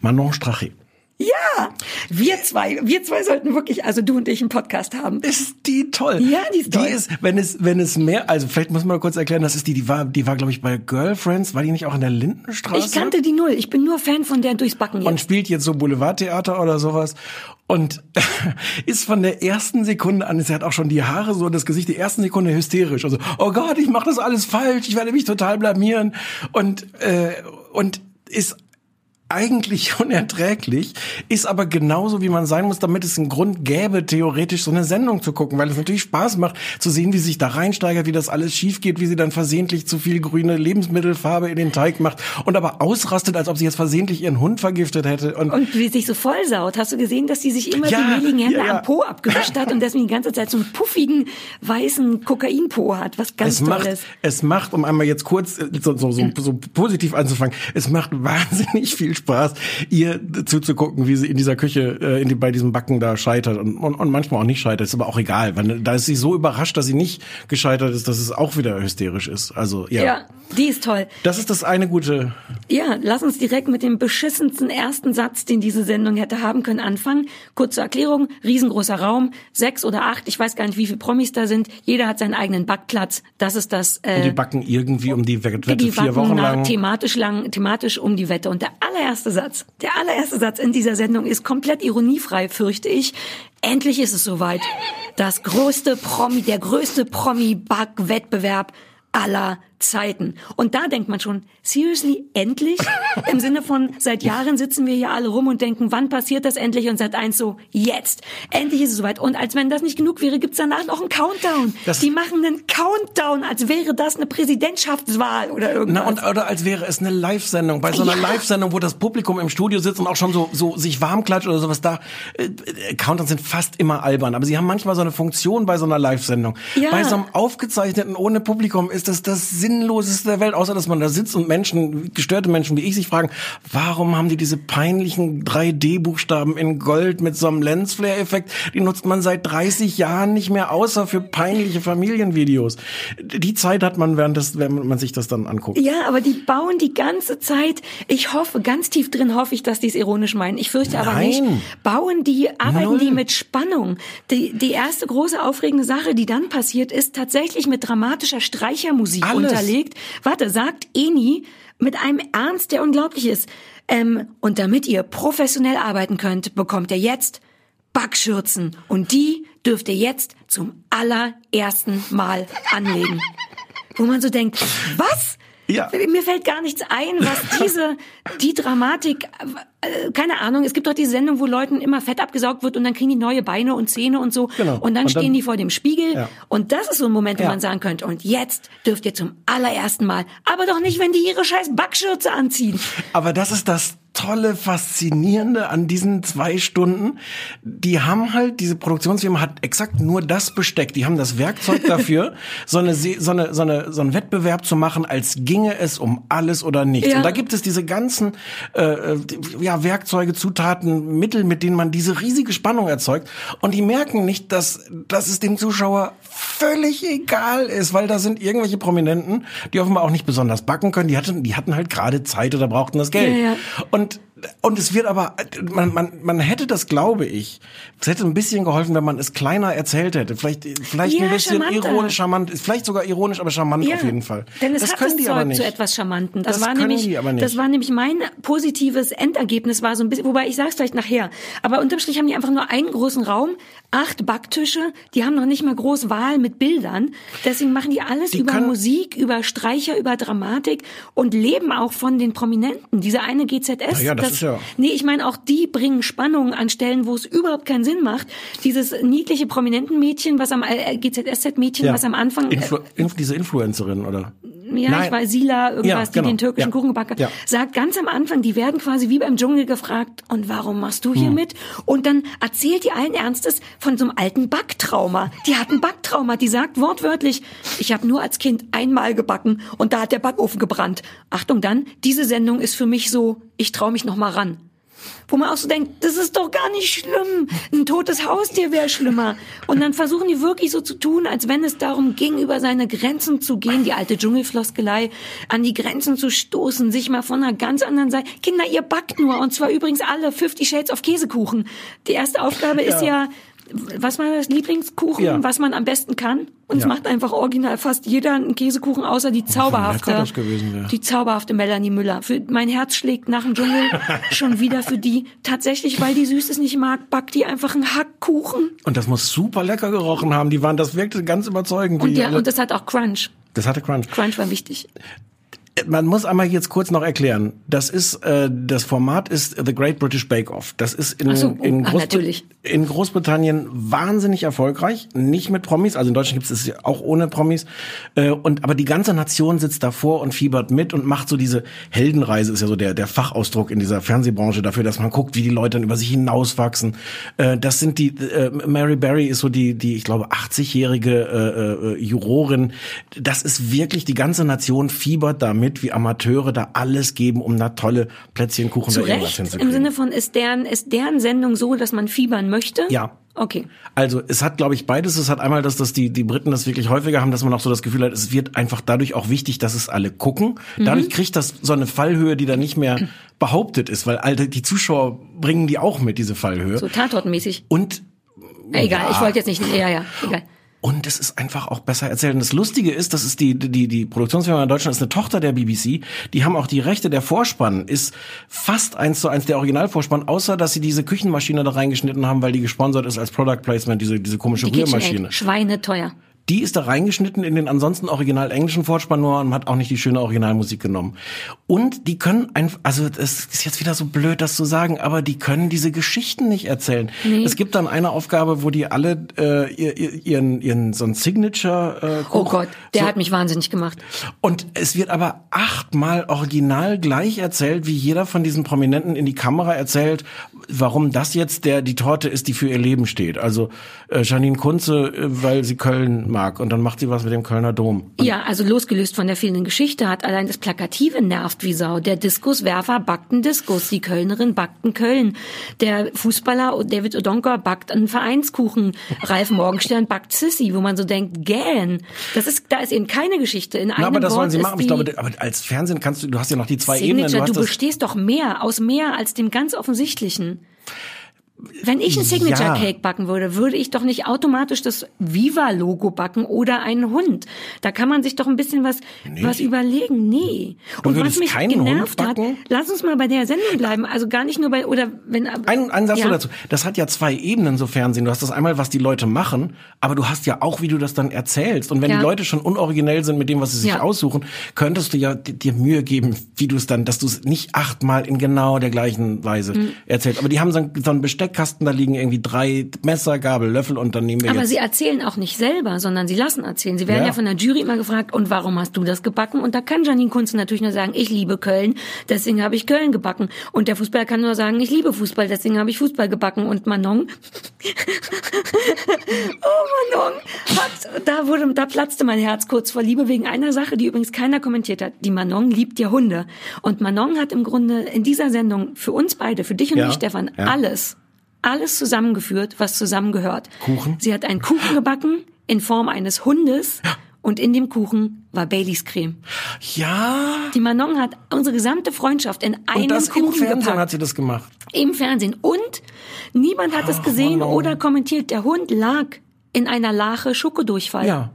Manon Strache. Ja, wir zwei, wir zwei sollten wirklich, also du und ich, einen Podcast haben. Ist die toll? Ja, die ist toll. Die ist, wenn es, wenn es mehr, also vielleicht muss man kurz erklären, das ist die, die war, die war, glaube ich, bei Girlfriends, war die nicht auch in der Lindenstraße? Ich kannte die null. Ich bin nur Fan von der durchs Backen und jetzt. spielt jetzt so Boulevardtheater oder sowas und ist von der ersten Sekunde an, sie hat auch schon die Haare so, das Gesicht, die ersten Sekunde hysterisch, also oh Gott, ich mache das alles falsch, ich werde mich total blamieren und äh, und ist eigentlich unerträglich, ist aber genauso, wie man sein muss, damit es einen Grund gäbe, theoretisch so eine Sendung zu gucken, weil es natürlich Spaß macht, zu sehen, wie sie sich da reinsteigert, wie das alles schief geht, wie sie dann versehentlich zu viel grüne Lebensmittelfarbe in den Teig macht und aber ausrastet, als ob sie jetzt versehentlich ihren Hund vergiftet hätte. Und, Und wie sich so vollsaut. Hast du gesehen, dass sie sich immer Ja, die mehligen Hände ja, ja. am Po abgewischt hat und deswegen die ganze Zeit so einen puffigen, weißen Kokainpo hat, was ganz es macht, Tolles. es macht, um einmal jetzt kurz äh, so, so, so, so positiv anzufangen, es macht wahnsinnig viel Spaß, ihr zuzugucken, wie sie in dieser Küche, äh, in die, bei diesem Backen da scheitert und, und, und manchmal auch nicht scheitert, ist aber auch egal, weil da ist sie so überrascht, dass sie nicht gescheitert ist, dass es auch wieder hysterisch ist. Also ja, Ja, die ist toll. das ist das eine gute. Ja, lass uns direkt mit dem beschissensten ersten Satz, den diese Sendung hätte haben können, anfangen. Kurze Erklärung, riesengroßer Raum, sechs oder acht, ich weiß gar nicht, wie viele Promis da sind. Jeder hat seinen eigenen Backplatz. Das ist das. Äh, Und die backen irgendwie um die Wette die vier Wochen lang. thematisch lang, thematisch um die Wette. Und der allererste Satz, der allererste Satz in dieser Sendung ist komplett ironiefrei, fürchte ich. Endlich ist es soweit. Das größte Promi, der größte Promi-Back-Wettbewerb aller Zeiten. Und da denkt man schon, seriously, endlich? Im Sinne von, seit Jahren sitzen wir hier alle rum und denken, wann passiert das endlich? Und seit eins so, jetzt. Endlich ist es soweit. Und als wenn das nicht genug wäre, gibt's danach noch einen Countdown. Das- Die machen einen Countdown, als wäre das eine Präsidentschaftswahl oder irgendwas. Na, und, oder als wäre es eine Live-Sendung. Bei so einer Ja. Live-Sendung, wo das Publikum im Studio sitzt und auch schon so, so sich warm klatscht oder sowas da. Äh, äh, Countdowns sind fast immer albern, aber sie haben manchmal so eine Funktion bei so einer Live-Sendung. Ja. Bei so einem aufgezeichneten ohne Publikum ist das das Sinnloseste der Welt, außer dass man da sitzt und Menschen, gestörte Menschen wie ich sich fragen, warum haben die diese peinlichen 3D-Buchstaben in Gold mit so einem Lensflare-Effekt? Die nutzt man seit 30 Jahren nicht mehr, außer für peinliche Familienvideos. Die Zeit hat man, während das, wenn man sich das dann anguckt. Ja, aber die bauen die ganze Zeit. Ich hoffe, ganz tief drin hoffe ich, dass die es ironisch meinen. Ich fürchte aber Nein. nicht. Bauen die, arbeiten Null. die mit Spannung. Die, die erste große aufregende Sache, die dann passiert, ist tatsächlich mit dramatischer Streichermusik Alles. Unterlegt. Warte, sagt Eni mit einem Ernst, der unglaublich ist. Ähm, und damit ihr professionell arbeiten könnt, bekommt ihr jetzt Backschürzen. Und die dürft ihr jetzt zum allerersten Mal anlegen. Wo man so denkt, was? Ja. Mir fällt gar nichts ein, was diese, die Dramatik, äh, keine Ahnung, es gibt doch die Sendung, wo Leuten immer Fett abgesaugt wird und dann kriegen die neue Beine und Zähne und so. Genau. Und dann Und stehen dann- die vor dem Spiegel. Ja. Und das ist so ein Moment, wo Ja. man sagen könnte, und jetzt dürft ihr zum allerersten Mal, aber doch nicht, wenn die ihre scheiß Backschürze anziehen. Aber das ist das tolle, faszinierende an diesen zwei Stunden. Die haben halt, diese Produktionsfirma hat exakt nur das Besteck. Die haben das Werkzeug dafür, so eine, so eine, so eine, so einen Wettbewerb zu machen, als ginge es um alles oder nichts. Ja. Und da gibt es diese ganzen, äh, ja, Werkzeuge, Zutaten, Mittel, mit denen man diese riesige Spannung erzeugt. Und die merken nicht, dass, dass es dem Zuschauer völlig egal ist, weil da sind irgendwelche Prominenten, die offenbar auch nicht besonders backen können. Die hatten, die hatten halt gerade Zeit oder brauchten das Geld. Ja, ja. Und und es wird aber, man, man, man hätte das, glaube ich, es hätte ein bisschen geholfen, wenn man es kleiner erzählt hätte. Vielleicht, vielleicht Ja, ein bisschen charmanter. ironisch, charmant, vielleicht sogar ironisch, aber charmant auf jeden Fall. Denn es das hat können das die Zeug aber nicht. zu etwas Charmanten. Das, Das war nämlich, das war nämlich mein positives Endergebnis war so ein bisschen, wobei ich sag's vielleicht nachher. Aber unterm Strich haben die einfach nur einen großen Raum, acht Backtische, die haben noch nicht mal groß Wahl mit Bildern. Deswegen machen die alles Die über Musik, über Streicher, über Dramatik und leben auch von den Prominenten. Diese eine GZS. Ja, das ist ja- Nee, ich meine, auch die bringen Spannung an Stellen, wo es überhaupt keinen Sinn macht. Dieses niedliche Prominentenmädchen, was am äh, GZSZ-Mädchen, was am Anfang äh, Influ Inf diese Influencerin, oder? Ja, Nein. ich weiß, Sila, irgendwas, Ja, die genau. den türkischen Ja. Kuchen gebacken hat, Ja. sagt ganz am Anfang, die werden quasi wie beim Dschungel gefragt, und warum machst du hier Hm. mit? Und dann erzählt die allen Ernstes von so einem alten Backtrauma. Die hat ein Backtrauma, die sagt wortwörtlich, ich habe nur als Kind einmal gebacken und da hat der Backofen gebrannt. Achtung dann, diese Sendung ist für mich so, ich traue mich noch mal ran. Wo man auch so denkt, das ist doch gar nicht schlimm. Ein totes Haustier wäre schlimmer. Und dann versuchen die wirklich so zu tun, als wenn es darum ging, über seine Grenzen zu gehen, die alte Dschungelfloskelei, an die Grenzen zu stoßen, sich mal von einer ganz anderen Seite. Kinder, ihr backt nur. Und zwar übrigens alle 50 Shades of Käsekuchen. Die erste Aufgabe ist ja, was war das Lieblingskuchen, Ja. was man am besten kann? Und es Ja. macht einfach original fast jeder einen Käsekuchen, außer die zauberhafte, das gewesen wäre. die zauberhafte Melanie Müller. Für, mein Herz schlägt nach dem Dschungel schon wieder für die. Tatsächlich, weil die Süßes nicht mag, backt die einfach einen Hackkuchen. Und das muss super lecker gerochen haben. Die waren, das wirkte ganz überzeugend. Und, ja, und das hat auch Crunch. das hatte Crunch. Crunch war wichtig. Man muss einmal jetzt kurz noch erklären. Das ist äh, das Format ist The Great British Bake Off. Das ist in, so, in, Großbr- natürlich. in Großbritannien wahnsinnig erfolgreich. Nicht mit Promis, also in Deutschland gibt es es auch ohne Promis. Äh, und aber die ganze Nation sitzt davor und fiebert mit und macht so diese Heldenreise ist ja so der der Fachausdruck in dieser Fernsehbranche dafür, dass man guckt, wie die Leute dann über sich hinauswachsen. Äh, das sind die äh, Mary Berry ist so die die ich glaube 80-jährige äh, äh, Jurorin. Das ist wirklich die ganze Nation fiebert damit, wie Amateure da alles geben, um da tolle Plätzchenkuchen Zu oder irgendwas hinzukriegen. im Sinne von, ist deren, ist deren Sendung so, dass man fiebern möchte? Ja. Okay. Also es hat, glaube ich, beides. Es hat einmal, dass das die, die Briten das wirklich häufiger haben, dass man auch so das Gefühl hat, es wird einfach dadurch auch wichtig, dass es alle gucken. Mhm. Dadurch kriegt das so eine Fallhöhe, die dann nicht mehr behauptet ist, weil alte, die Zuschauer bringen die auch mit, diese Fallhöhe. So tatortmäßig. Und Egal, ich wollte jetzt nicht, ja, ja, egal. Und es ist einfach auch besser erzählt. Und das Lustige ist, das ist die, die, die Produktionsfirma in Deutschland ist eine Tochter der BBC. Die haben auch die Rechte. Der Vorspann ist fast eins zu eins der Originalvorspann, außer dass sie diese Küchenmaschine da reingeschnitten haben, weil die gesponsert ist als Product Placement, diese, diese komische Die Rührmaschine. Schweine teuer. Die ist da reingeschnitten in den ansonsten original englischen Vorspann nur und hat auch nicht die schöne Originalmusik genommen. Und die können einfach, also es ist jetzt wieder so blöd, das zu sagen, aber die können diese Geschichten nicht erzählen. Nee. Es gibt dann eine Aufgabe, wo die alle äh, ihr- ihr- ihren, ihren so ein Signature äh, Oh Gott, der so, hat mich wahnsinnig gemacht. und es wird aber achtmal original gleich erzählt, wie jeder von diesen Prominenten in die Kamera erzählt, warum das jetzt der die Torte ist, die für ihr Leben steht. Also äh, Janine Kunze, äh, weil sie Köln mag und dann macht sie was mit dem Kölner Dom. Ja, also losgelöst von der fehlenden Geschichte hat allein das Plakative nervt wie Sau. Der Diskuswerfer backt einen Diskus, die Kölnerin backt einen Köln. Der Fußballer David Odonka backt einen Vereinskuchen. Ralf Morgenstern backt Sissy, wo man so denkt, gähn. Das ist, da ist eben keine Geschichte. In Na, einem aber das Wort wollen sie machen. Ich glaube, aber als Fernsehen kannst du, du hast ja noch die zwei Ebenen. Signature, Du du, das, bestehst doch mehr, aus mehr als dem ganz offensichtlichen. Wenn ich ein Signature Ja. Cake backen würde, würde ich doch nicht automatisch das Viva Logo backen oder einen Hund. Da kann man sich doch ein bisschen was was überlegen. Nee. Du Und was würdest mich keinen Hund genervt hat, backen? lass uns mal bei der Sendung bleiben, also gar nicht nur bei oder wenn Ein, ein Satz ja. nur dazu. Das hat ja zwei Ebenen, so Fernsehen. Du hast das einmal, was die Leute machen, aber du hast ja auch, wie du das dann erzählst. Und wenn Ja. die Leute schon unoriginell sind mit dem, was sie sich Ja. aussuchen, könntest du ja di- dir Mühe geben, wie du es dann, dass du es nicht achtmal in genau der gleichen Weise Mhm. erzählst. Aber die haben so einen, so einen Besteckkasten, da liegen irgendwie drei Messer, Gabel, Löffel und dann nehmen wir Aber jetzt. sie erzählen auch nicht selber, sondern sie lassen erzählen. Sie werden Ja. ja. von der Jury immer gefragt, und warum hast du das gebacken? Und da kann Janine Kunze natürlich nur sagen, ich liebe Köln, deswegen habe ich Köln gebacken. Und der Fußballer kann nur sagen, ich liebe Fußball, deswegen habe ich Fußball gebacken. Und Manon, oh Manon, hat, da wurde, da platzte mein Herz kurz vor Liebe wegen einer Sache, die übrigens keiner kommentiert hat. Die Manon liebt ja Hunde. Und Manon hat im Grunde in dieser Sendung für uns beide, für dich und Ja, mich, Stefan, ja. alles alles zusammengeführt, was zusammengehört. Kuchen? Sie hat einen Kuchen gebacken in Form eines Hundes und in dem Kuchen war Baileys Creme. ja. Die Manon hat unsere gesamte Freundschaft in einen Und das im Kuchen Fernsehen gepackt. hat sie das gemacht. Im Fernsehen. Und niemand hat es gesehen Manon. oder kommentiert. Der Hund lag in einer Lache Schokodurchfall. Ja.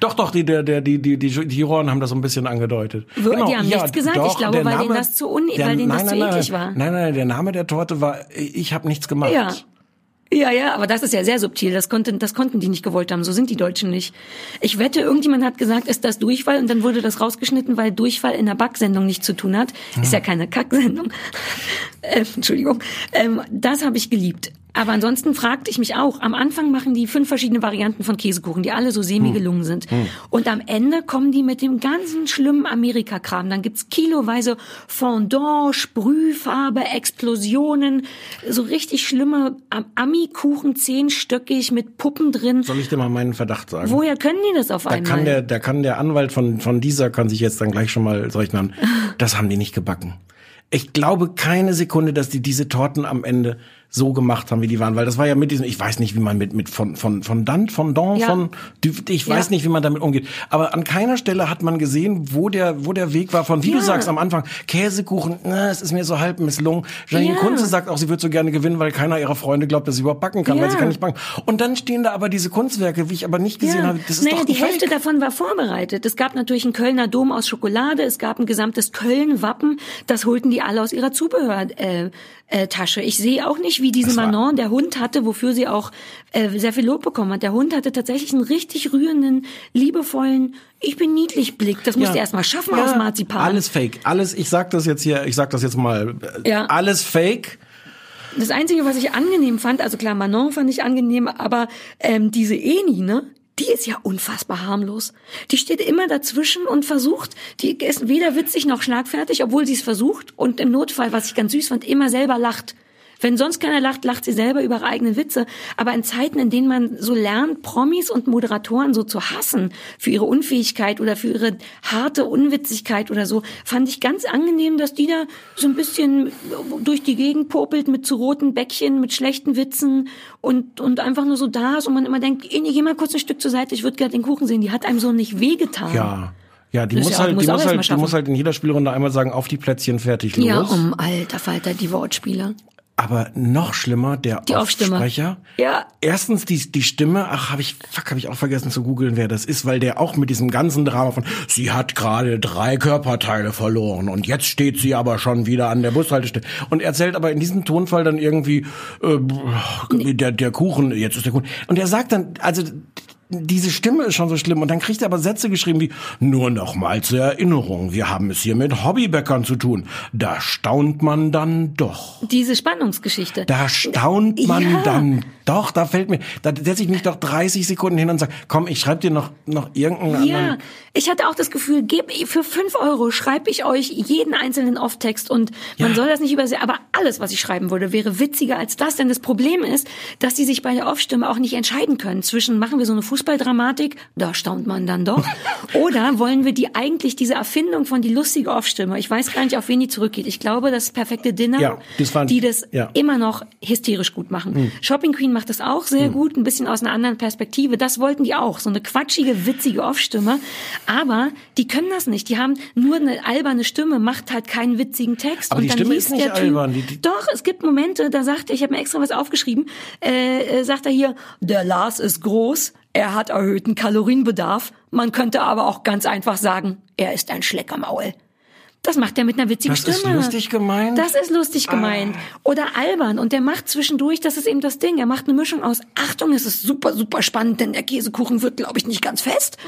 Doch, doch, die, der, der, die, die, die, die Juroren haben das so ein bisschen angedeutet. Wir- die haben nichts gesagt. Ich glaube, der weil denen das zu un- weil denen das zu nein, eklig nein, war. Nein, nein, der Name der Torte war, ich habe nichts gemacht. Ja. Ja, ja, aber das ist ja sehr subtil. Das konnten, das konnten die nicht gewollt haben. So sind die Deutschen nicht. Ich wette, irgendjemand hat gesagt, ist das Durchfall? Und dann wurde das rausgeschnitten, weil Durchfall in der Backsendung nichts zu tun hat. Ist ja keine Kacksendung. äh, Entschuldigung. Ähm, das habe ich geliebt. Aber ansonsten fragte ich mich auch, am Anfang machen die fünf verschiedene Varianten von Käsekuchen, die alle so semi gelungen sind. Und am Ende kommen die mit dem ganzen schlimmen Amerika-Kram. Dann gibt's kiloweise Fondant, Sprühfarbe, Explosionen, so richtig schlimme Am- Ami-Kuchen, zehnstöckig mit Puppen drin. Soll ich dir mal meinen Verdacht sagen? Woher können die das auf Da einmal? kann der, da kann der Anwalt von, von dieser, kann sich jetzt dann gleich schon mal solchen Das haben die nicht gebacken. Ich glaube keine Sekunde, dass die diese Torten am Ende so gemacht haben, wie die waren, weil das war ja mit diesem, ich weiß nicht, wie man mit, mit von, von, von Dant, von Don, Ja. von, ich weiß Ja. nicht, wie man damit umgeht. Aber an keiner Stelle hat man gesehen, wo der, wo der Weg war von, wie du Ja. sagst am Anfang, Käsekuchen, na, es ist mir so halb misslungen. Janine Ja. Kunze sagt auch, sie würde so gerne gewinnen, weil keiner ihrer Freunde glaubt, dass sie überhaupt backen kann, weil sie kann nicht backen. Und dann stehen da aber diese Kunstwerke, wie ich aber nicht gesehen habe, das ist naja, doch die Fake. Hälfte davon war vorbereitet. Es gab natürlich einen Kölner Dom aus Schokolade, es gab ein gesamtes Köln-Wappen, das holten die alle aus ihrer Zubehörtasche. Äh, äh, Tasche. ich sehe auch nicht, wie diese Manon der Hund hatte, wofür sie auch äh, sehr viel Lob bekommen hat. Der Hund hatte tatsächlich einen richtig rührenden, liebevollen, ich bin niedlich Blick. Das musste er erst mal schaffen aus Marzipan. Alles Fake. Alles, ich sag das jetzt hier, ich sag das jetzt mal. Ja. Alles Fake. Das Einzige, was ich angenehm fand, also klar, Manon fand ich angenehm, aber ähm, diese Eni, ne? Die ist ja unfassbar harmlos. Die steht immer dazwischen und versucht, die ist weder witzig noch schlagfertig, obwohl sie es versucht und im Notfall, was ich ganz süß fand, immer selber lacht. Wenn sonst keiner lacht, lacht sie selber über ihre eigenen Witze. Aber in Zeiten, in denen man so lernt, Promis und Moderatoren so zu hassen für ihre Unfähigkeit oder für ihre harte Unwitzigkeit oder so, fand ich ganz angenehm, dass die da so ein bisschen durch die Gegend popelt mit zu roten Bäckchen, mit schlechten Witzen und, und einfach nur so da ist und man immer denkt, Eni, geh mal kurz ein Stück zur Seite, ich würde gerne den Kuchen sehen. Die hat einem so nicht wehgetan. Ja. Ja, die Das muss ja halt, muss die muss halt, die muss halt in jeder Spielrunde einmal sagen, auf die Plätzchen fertig los. Ja, um alter Falter, die Wortspiele. Aber noch schlimmer, der Die Aufstimme. Aufsprecher. Ja. Erstens die, die Stimme, ach, habe ich, fuck, habe ich auch vergessen zu googeln, wer das ist, weil der auch mit diesem ganzen Drama von, sie hat gerade drei Körperteile verloren und jetzt steht sie aber schon wieder an der Bushaltestelle und erzählt aber in diesem Tonfall dann irgendwie, äh, der, der Kuchen, jetzt ist der Kuchen. Und er sagt dann, also diese Stimme ist schon so schlimm. Und dann kriegt er aber Sätze geschrieben wie, nur noch mal zur Erinnerung, wir haben es hier mit Hobbybäckern zu tun. Da staunt man dann doch. Diese Spannungsgeschichte. Da staunt man Ja. dann doch, da fällt mir, da setze ich mich doch 30 Sekunden hin und sage, komm, ich schreibe dir noch, noch irgendeinen Ja, anderen. ich hatte auch das Gefühl, geb, für fünf Euro schreibe ich euch jeden einzelnen Off-Text und man Ja. soll das nicht übersehen, aber alles, was ich schreiben würde, wäre witziger als das, denn das Problem ist, dass die sich bei der Off-Stimme auch nicht entscheiden können zwischen, machen wir so eine Fußballdramatik, da staunt man dann doch, oder wollen wir die eigentlich, diese Erfindung von die lustige Off-Stimme, ich weiß gar nicht, auf wen die zurückgeht, ich glaube, das perfekte Dinner, Ja, das waren- die das ja. immer noch hysterisch gut machen. Shopping Queen macht das auch sehr gut, ein bisschen aus einer anderen Perspektive. Das wollten die auch, so eine quatschige, witzige Off-Stimme. Aber die können das nicht. Die haben nur eine alberne Stimme, macht halt keinen witzigen Text. Aber und die dann Stimme liest ist nicht der typ, albern, die- die- Doch, es gibt Momente, da sagt er, ich habe mir extra was aufgeschrieben, äh, äh, sagt er hier, der Lars ist groß, er hat erhöhten Kalorienbedarf. Man könnte aber auch ganz einfach sagen, er ist ein Schleckermaul. Das macht er mit einer witzigen Das ist Stimme. lustig gemeint? Das ist lustig gemeint. Oder albern. Und der macht zwischendurch, das ist eben das Ding, er macht eine Mischung aus, Achtung, es ist super, super spannend, denn der Käsekuchen wird, glaube ich, nicht ganz fest.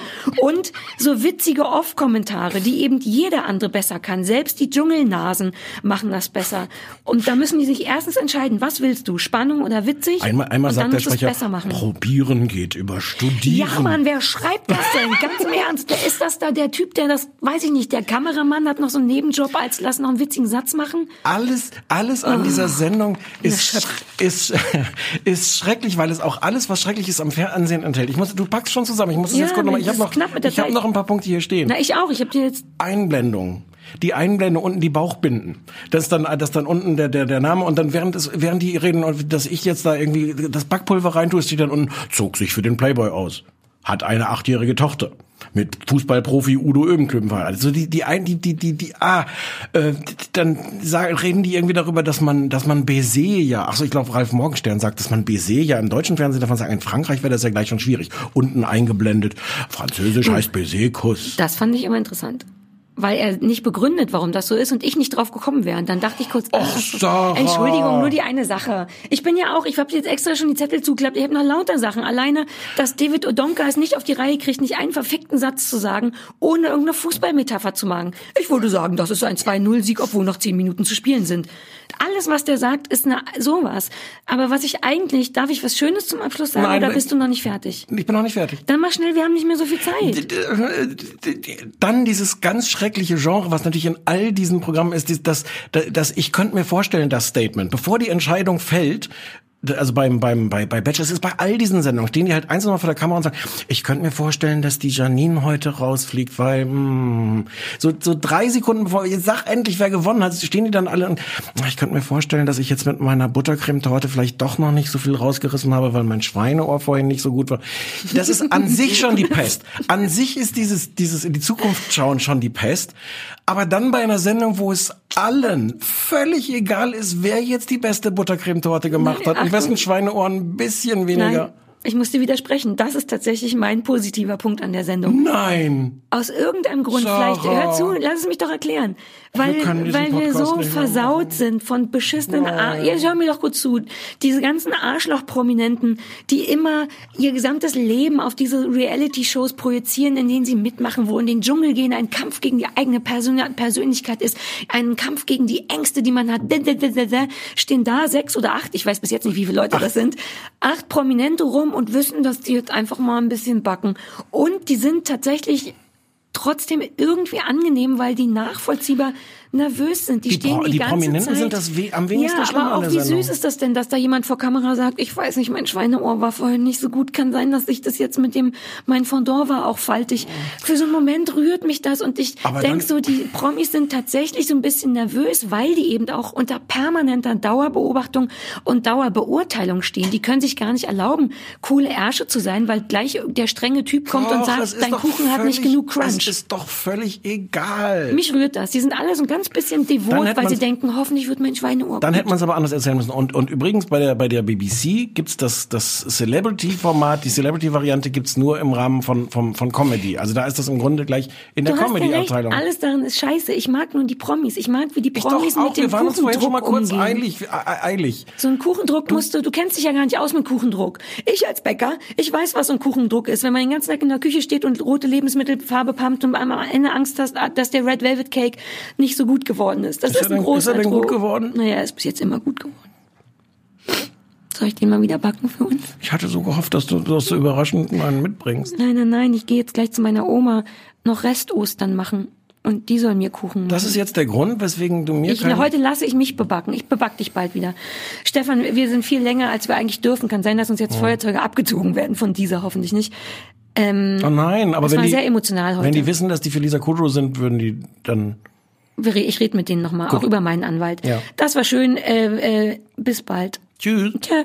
Und so witzige Off-Kommentare, die eben jeder andere besser kann. Selbst die Dschungelnasen machen das besser. Und da müssen die sich erstens entscheiden, was willst du, Spannung oder witzig? Einmal, einmal und sagt der Sprecher, besser machen. probieren geht über studieren. Ja, Mann, wer schreibt das denn? Ganz im Ernst. Wer ist das da? Der Typ, der das, weiß ich nicht, der Kameramann hat noch so einen Nebenjob als lass noch einen witzigen Satz machen. Alles, alles an dieser Sendung ist, ist, ist schrecklich, weil es auch alles, was schrecklich ist, am Fernsehen enthält. Ich muss, du packst schon zusammen. Ich muss es Ja, jetzt kurz nochmal. Ich habe ist noch, ich habe Zeit. noch ein paar Punkte hier stehen. Na, ich auch. Ich habe dir jetzt Einblendung. Die Einblendung unten die Bauchbinden. Das ist dann, das ist dann unten der, der, der Name und dann während es, während die reden, und dass ich jetzt da irgendwie das Backpulver reintue, steht dann unten, zog sich für den Playboy aus. Hat eine achtjährige Tochter. Mit Fußballprofi Udo verheiratet. Also die, die, ein, die, die, die, die, ah, äh, dann sagen, reden die irgendwie darüber, dass man, dass man Baiser ja, ach so, ich glaube, Ralf Morgenstern sagt, dass man Baiser ja im deutschen Fernsehen davon sagen, in Frankreich wäre das ja gleich schon schwierig. Unten eingeblendet, Französisch heißt Baiser-Kuss. Das fand ich immer interessant. Weil er nicht begründet, warum das so ist und ich nicht drauf gekommen wäre. Und dann dachte ich kurz, ach, Sarah. Entschuldigung, nur die eine Sache. Ich bin ja auch, ich habe jetzt extra schon die Zettel zugeklappt, ich habe noch lauter Sachen. Alleine, dass David Odonka es nicht auf die Reihe kriegt, nicht einen verfickten Satz zu sagen, ohne irgendeine Fußballmetapher zu machen. Ich würde sagen, das ist ein 2-0-Sieg, obwohl noch 10 Minuten zu spielen sind. Alles, was der sagt, ist eine, sowas. Aber was ich eigentlich, darf ich was Schönes zum Abschluss sagen Nein, oder weil- bist du noch nicht fertig? Ich bin noch nicht fertig. Dann mach schnell, wir haben nicht mehr so viel Zeit. Dann dieses ganz schreckliche Genre, was natürlich in all diesen Programmen ist, das, das ich könnte mir vorstellen, das Statement, bevor die Entscheidung fällt, also beim beim bei bei Bachelor, es ist bei all diesen Sendungen stehen die halt einzeln mal vor der Kamera und sagen, ich könnte mir vorstellen, dass die Janine heute rausfliegt, weil hm, so so drei Sekunden bevor jetzt sag endlich wer gewonnen hat, stehen die dann alle und ich könnte mir vorstellen, dass ich jetzt mit meiner Buttercremetorte vielleicht doch noch nicht so viel rausgerissen habe, weil mein Schweineohr vorhin nicht so gut war. Das ist an sich schon die Pest. An sich ist dieses dieses in die Zukunft schauen schon die Pest, aber dann bei einer Sendung, wo es allen völlig egal ist, wer jetzt die beste Buttercremetorte gemacht Nein, hat und wessen Schweineohren ein bisschen weniger. Nein, ich muss dir widersprechen. Das ist tatsächlich mein positiver Punkt an der Sendung. Nein. Aus irgendeinem Grund, Sarah. vielleicht, hör zu, lass es mich doch erklären. Weil, diesen weil wir so versaut sind von beschissenen, Ar hör mir doch gut zu. Diese ganzen Arschloch-Prominenten, die immer ihr gesamtes Leben auf diese Reality-Shows projizieren, in denen sie mitmachen, wo in den Dschungel gehen, ein Kampf gegen die eigene Persön Persönlichkeit ist, ein Kampf gegen die Ängste, die man hat, stehen da sechs oder acht, ich weiß bis jetzt nicht, wie viele Leute das sind, acht Prominente rum und wissen, dass die jetzt einfach mal ein bisschen backen. Und die sind tatsächlich trotzdem irgendwie angenehm, weil die nachvollziehbar nervös sind. Die, Die stehen die, die ganze Prominenten Zeit. sind das we- am wenigsten ja, aber auch wie Sendung. süß ist das denn, dass da jemand vor Kamera sagt, ich weiß nicht, mein Schweineohr war vorhin nicht so gut. Kann sein, dass ich das jetzt mit dem, mein Fondant war auch faltig. Für so einen Moment rührt mich das und ich Aber denk dann- so, die Promis sind tatsächlich so ein bisschen nervös, weil die eben auch unter permanenter Dauerbeobachtung und Dauerbeurteilung stehen. Die können sich gar nicht erlauben, coole Ärsche zu sein, weil gleich der strenge Typ kommt und Doch, sagt, dein Kuchen hat nicht völlig- genug Crunch. Es ist doch völlig egal. Mich rührt das. Die sind alle so ganz ganz bisschen Dann devot, hätte weil sie denken, hoffentlich wird mein Schweineohr Dann hätte man es aber anders erzählen müssen. Und, und übrigens bei der, bei der BBC gibt's das, das Celebrity-Format, die Celebrity-Variante gibt's nur im Rahmen von, von, von Comedy. Also da ist das im Grunde gleich in der Du recht, Comedy-Abteilung. alles darin ist scheiße. Ich mag nur die Promis. Ich mag, wie die Ich Promis doch auch, mit dem wir waren uns vorhin schon mal kurz umgehen. eilig, eilig. So ein Kuchendruck musst du, du kennst dich ja gar nicht aus mit Kuchendruck. Ich als Bäcker, ich weiß, was so ein Kuchendruck ist. Wenn man den ganzen Tag in der Küche steht und rote Lebensmittelfarbe pumpt und am Ende Angst hast, dass der Red Velvet Cake nicht so gut geworden ist. Das Ist ist, ein denn- großer ist er denn gut geworden? Naja, er ist bis jetzt immer gut geworden. Soll ich den mal wieder backen für uns? Ich hatte so gehofft, dass du das so überraschend mal mitbringst. Nein, nein, nein, ich gehe jetzt gleich zu meiner Oma noch Restostern machen. Und die soll mir Kuchen machen. Das ist jetzt der Grund, weswegen du mir Ich, kein... heute lasse ich mich bebacken. Ich beback dich bald wieder. Stefan, wir sind viel länger, als wir eigentlich dürfen. Kann sein, dass uns jetzt Feuerzeuge abgezogen werden von dieser, hoffentlich nicht. Ähm, Oh nein, aber Das wenn war die, sehr emotional heute. wenn die wissen, dass die für Lisa Kudrow sind, würden die dann... ich rede mit denen nochmal, auch über meinen Anwalt. Ja. Das war schön. Äh, äh, bis bald. Tschüss. Tschö.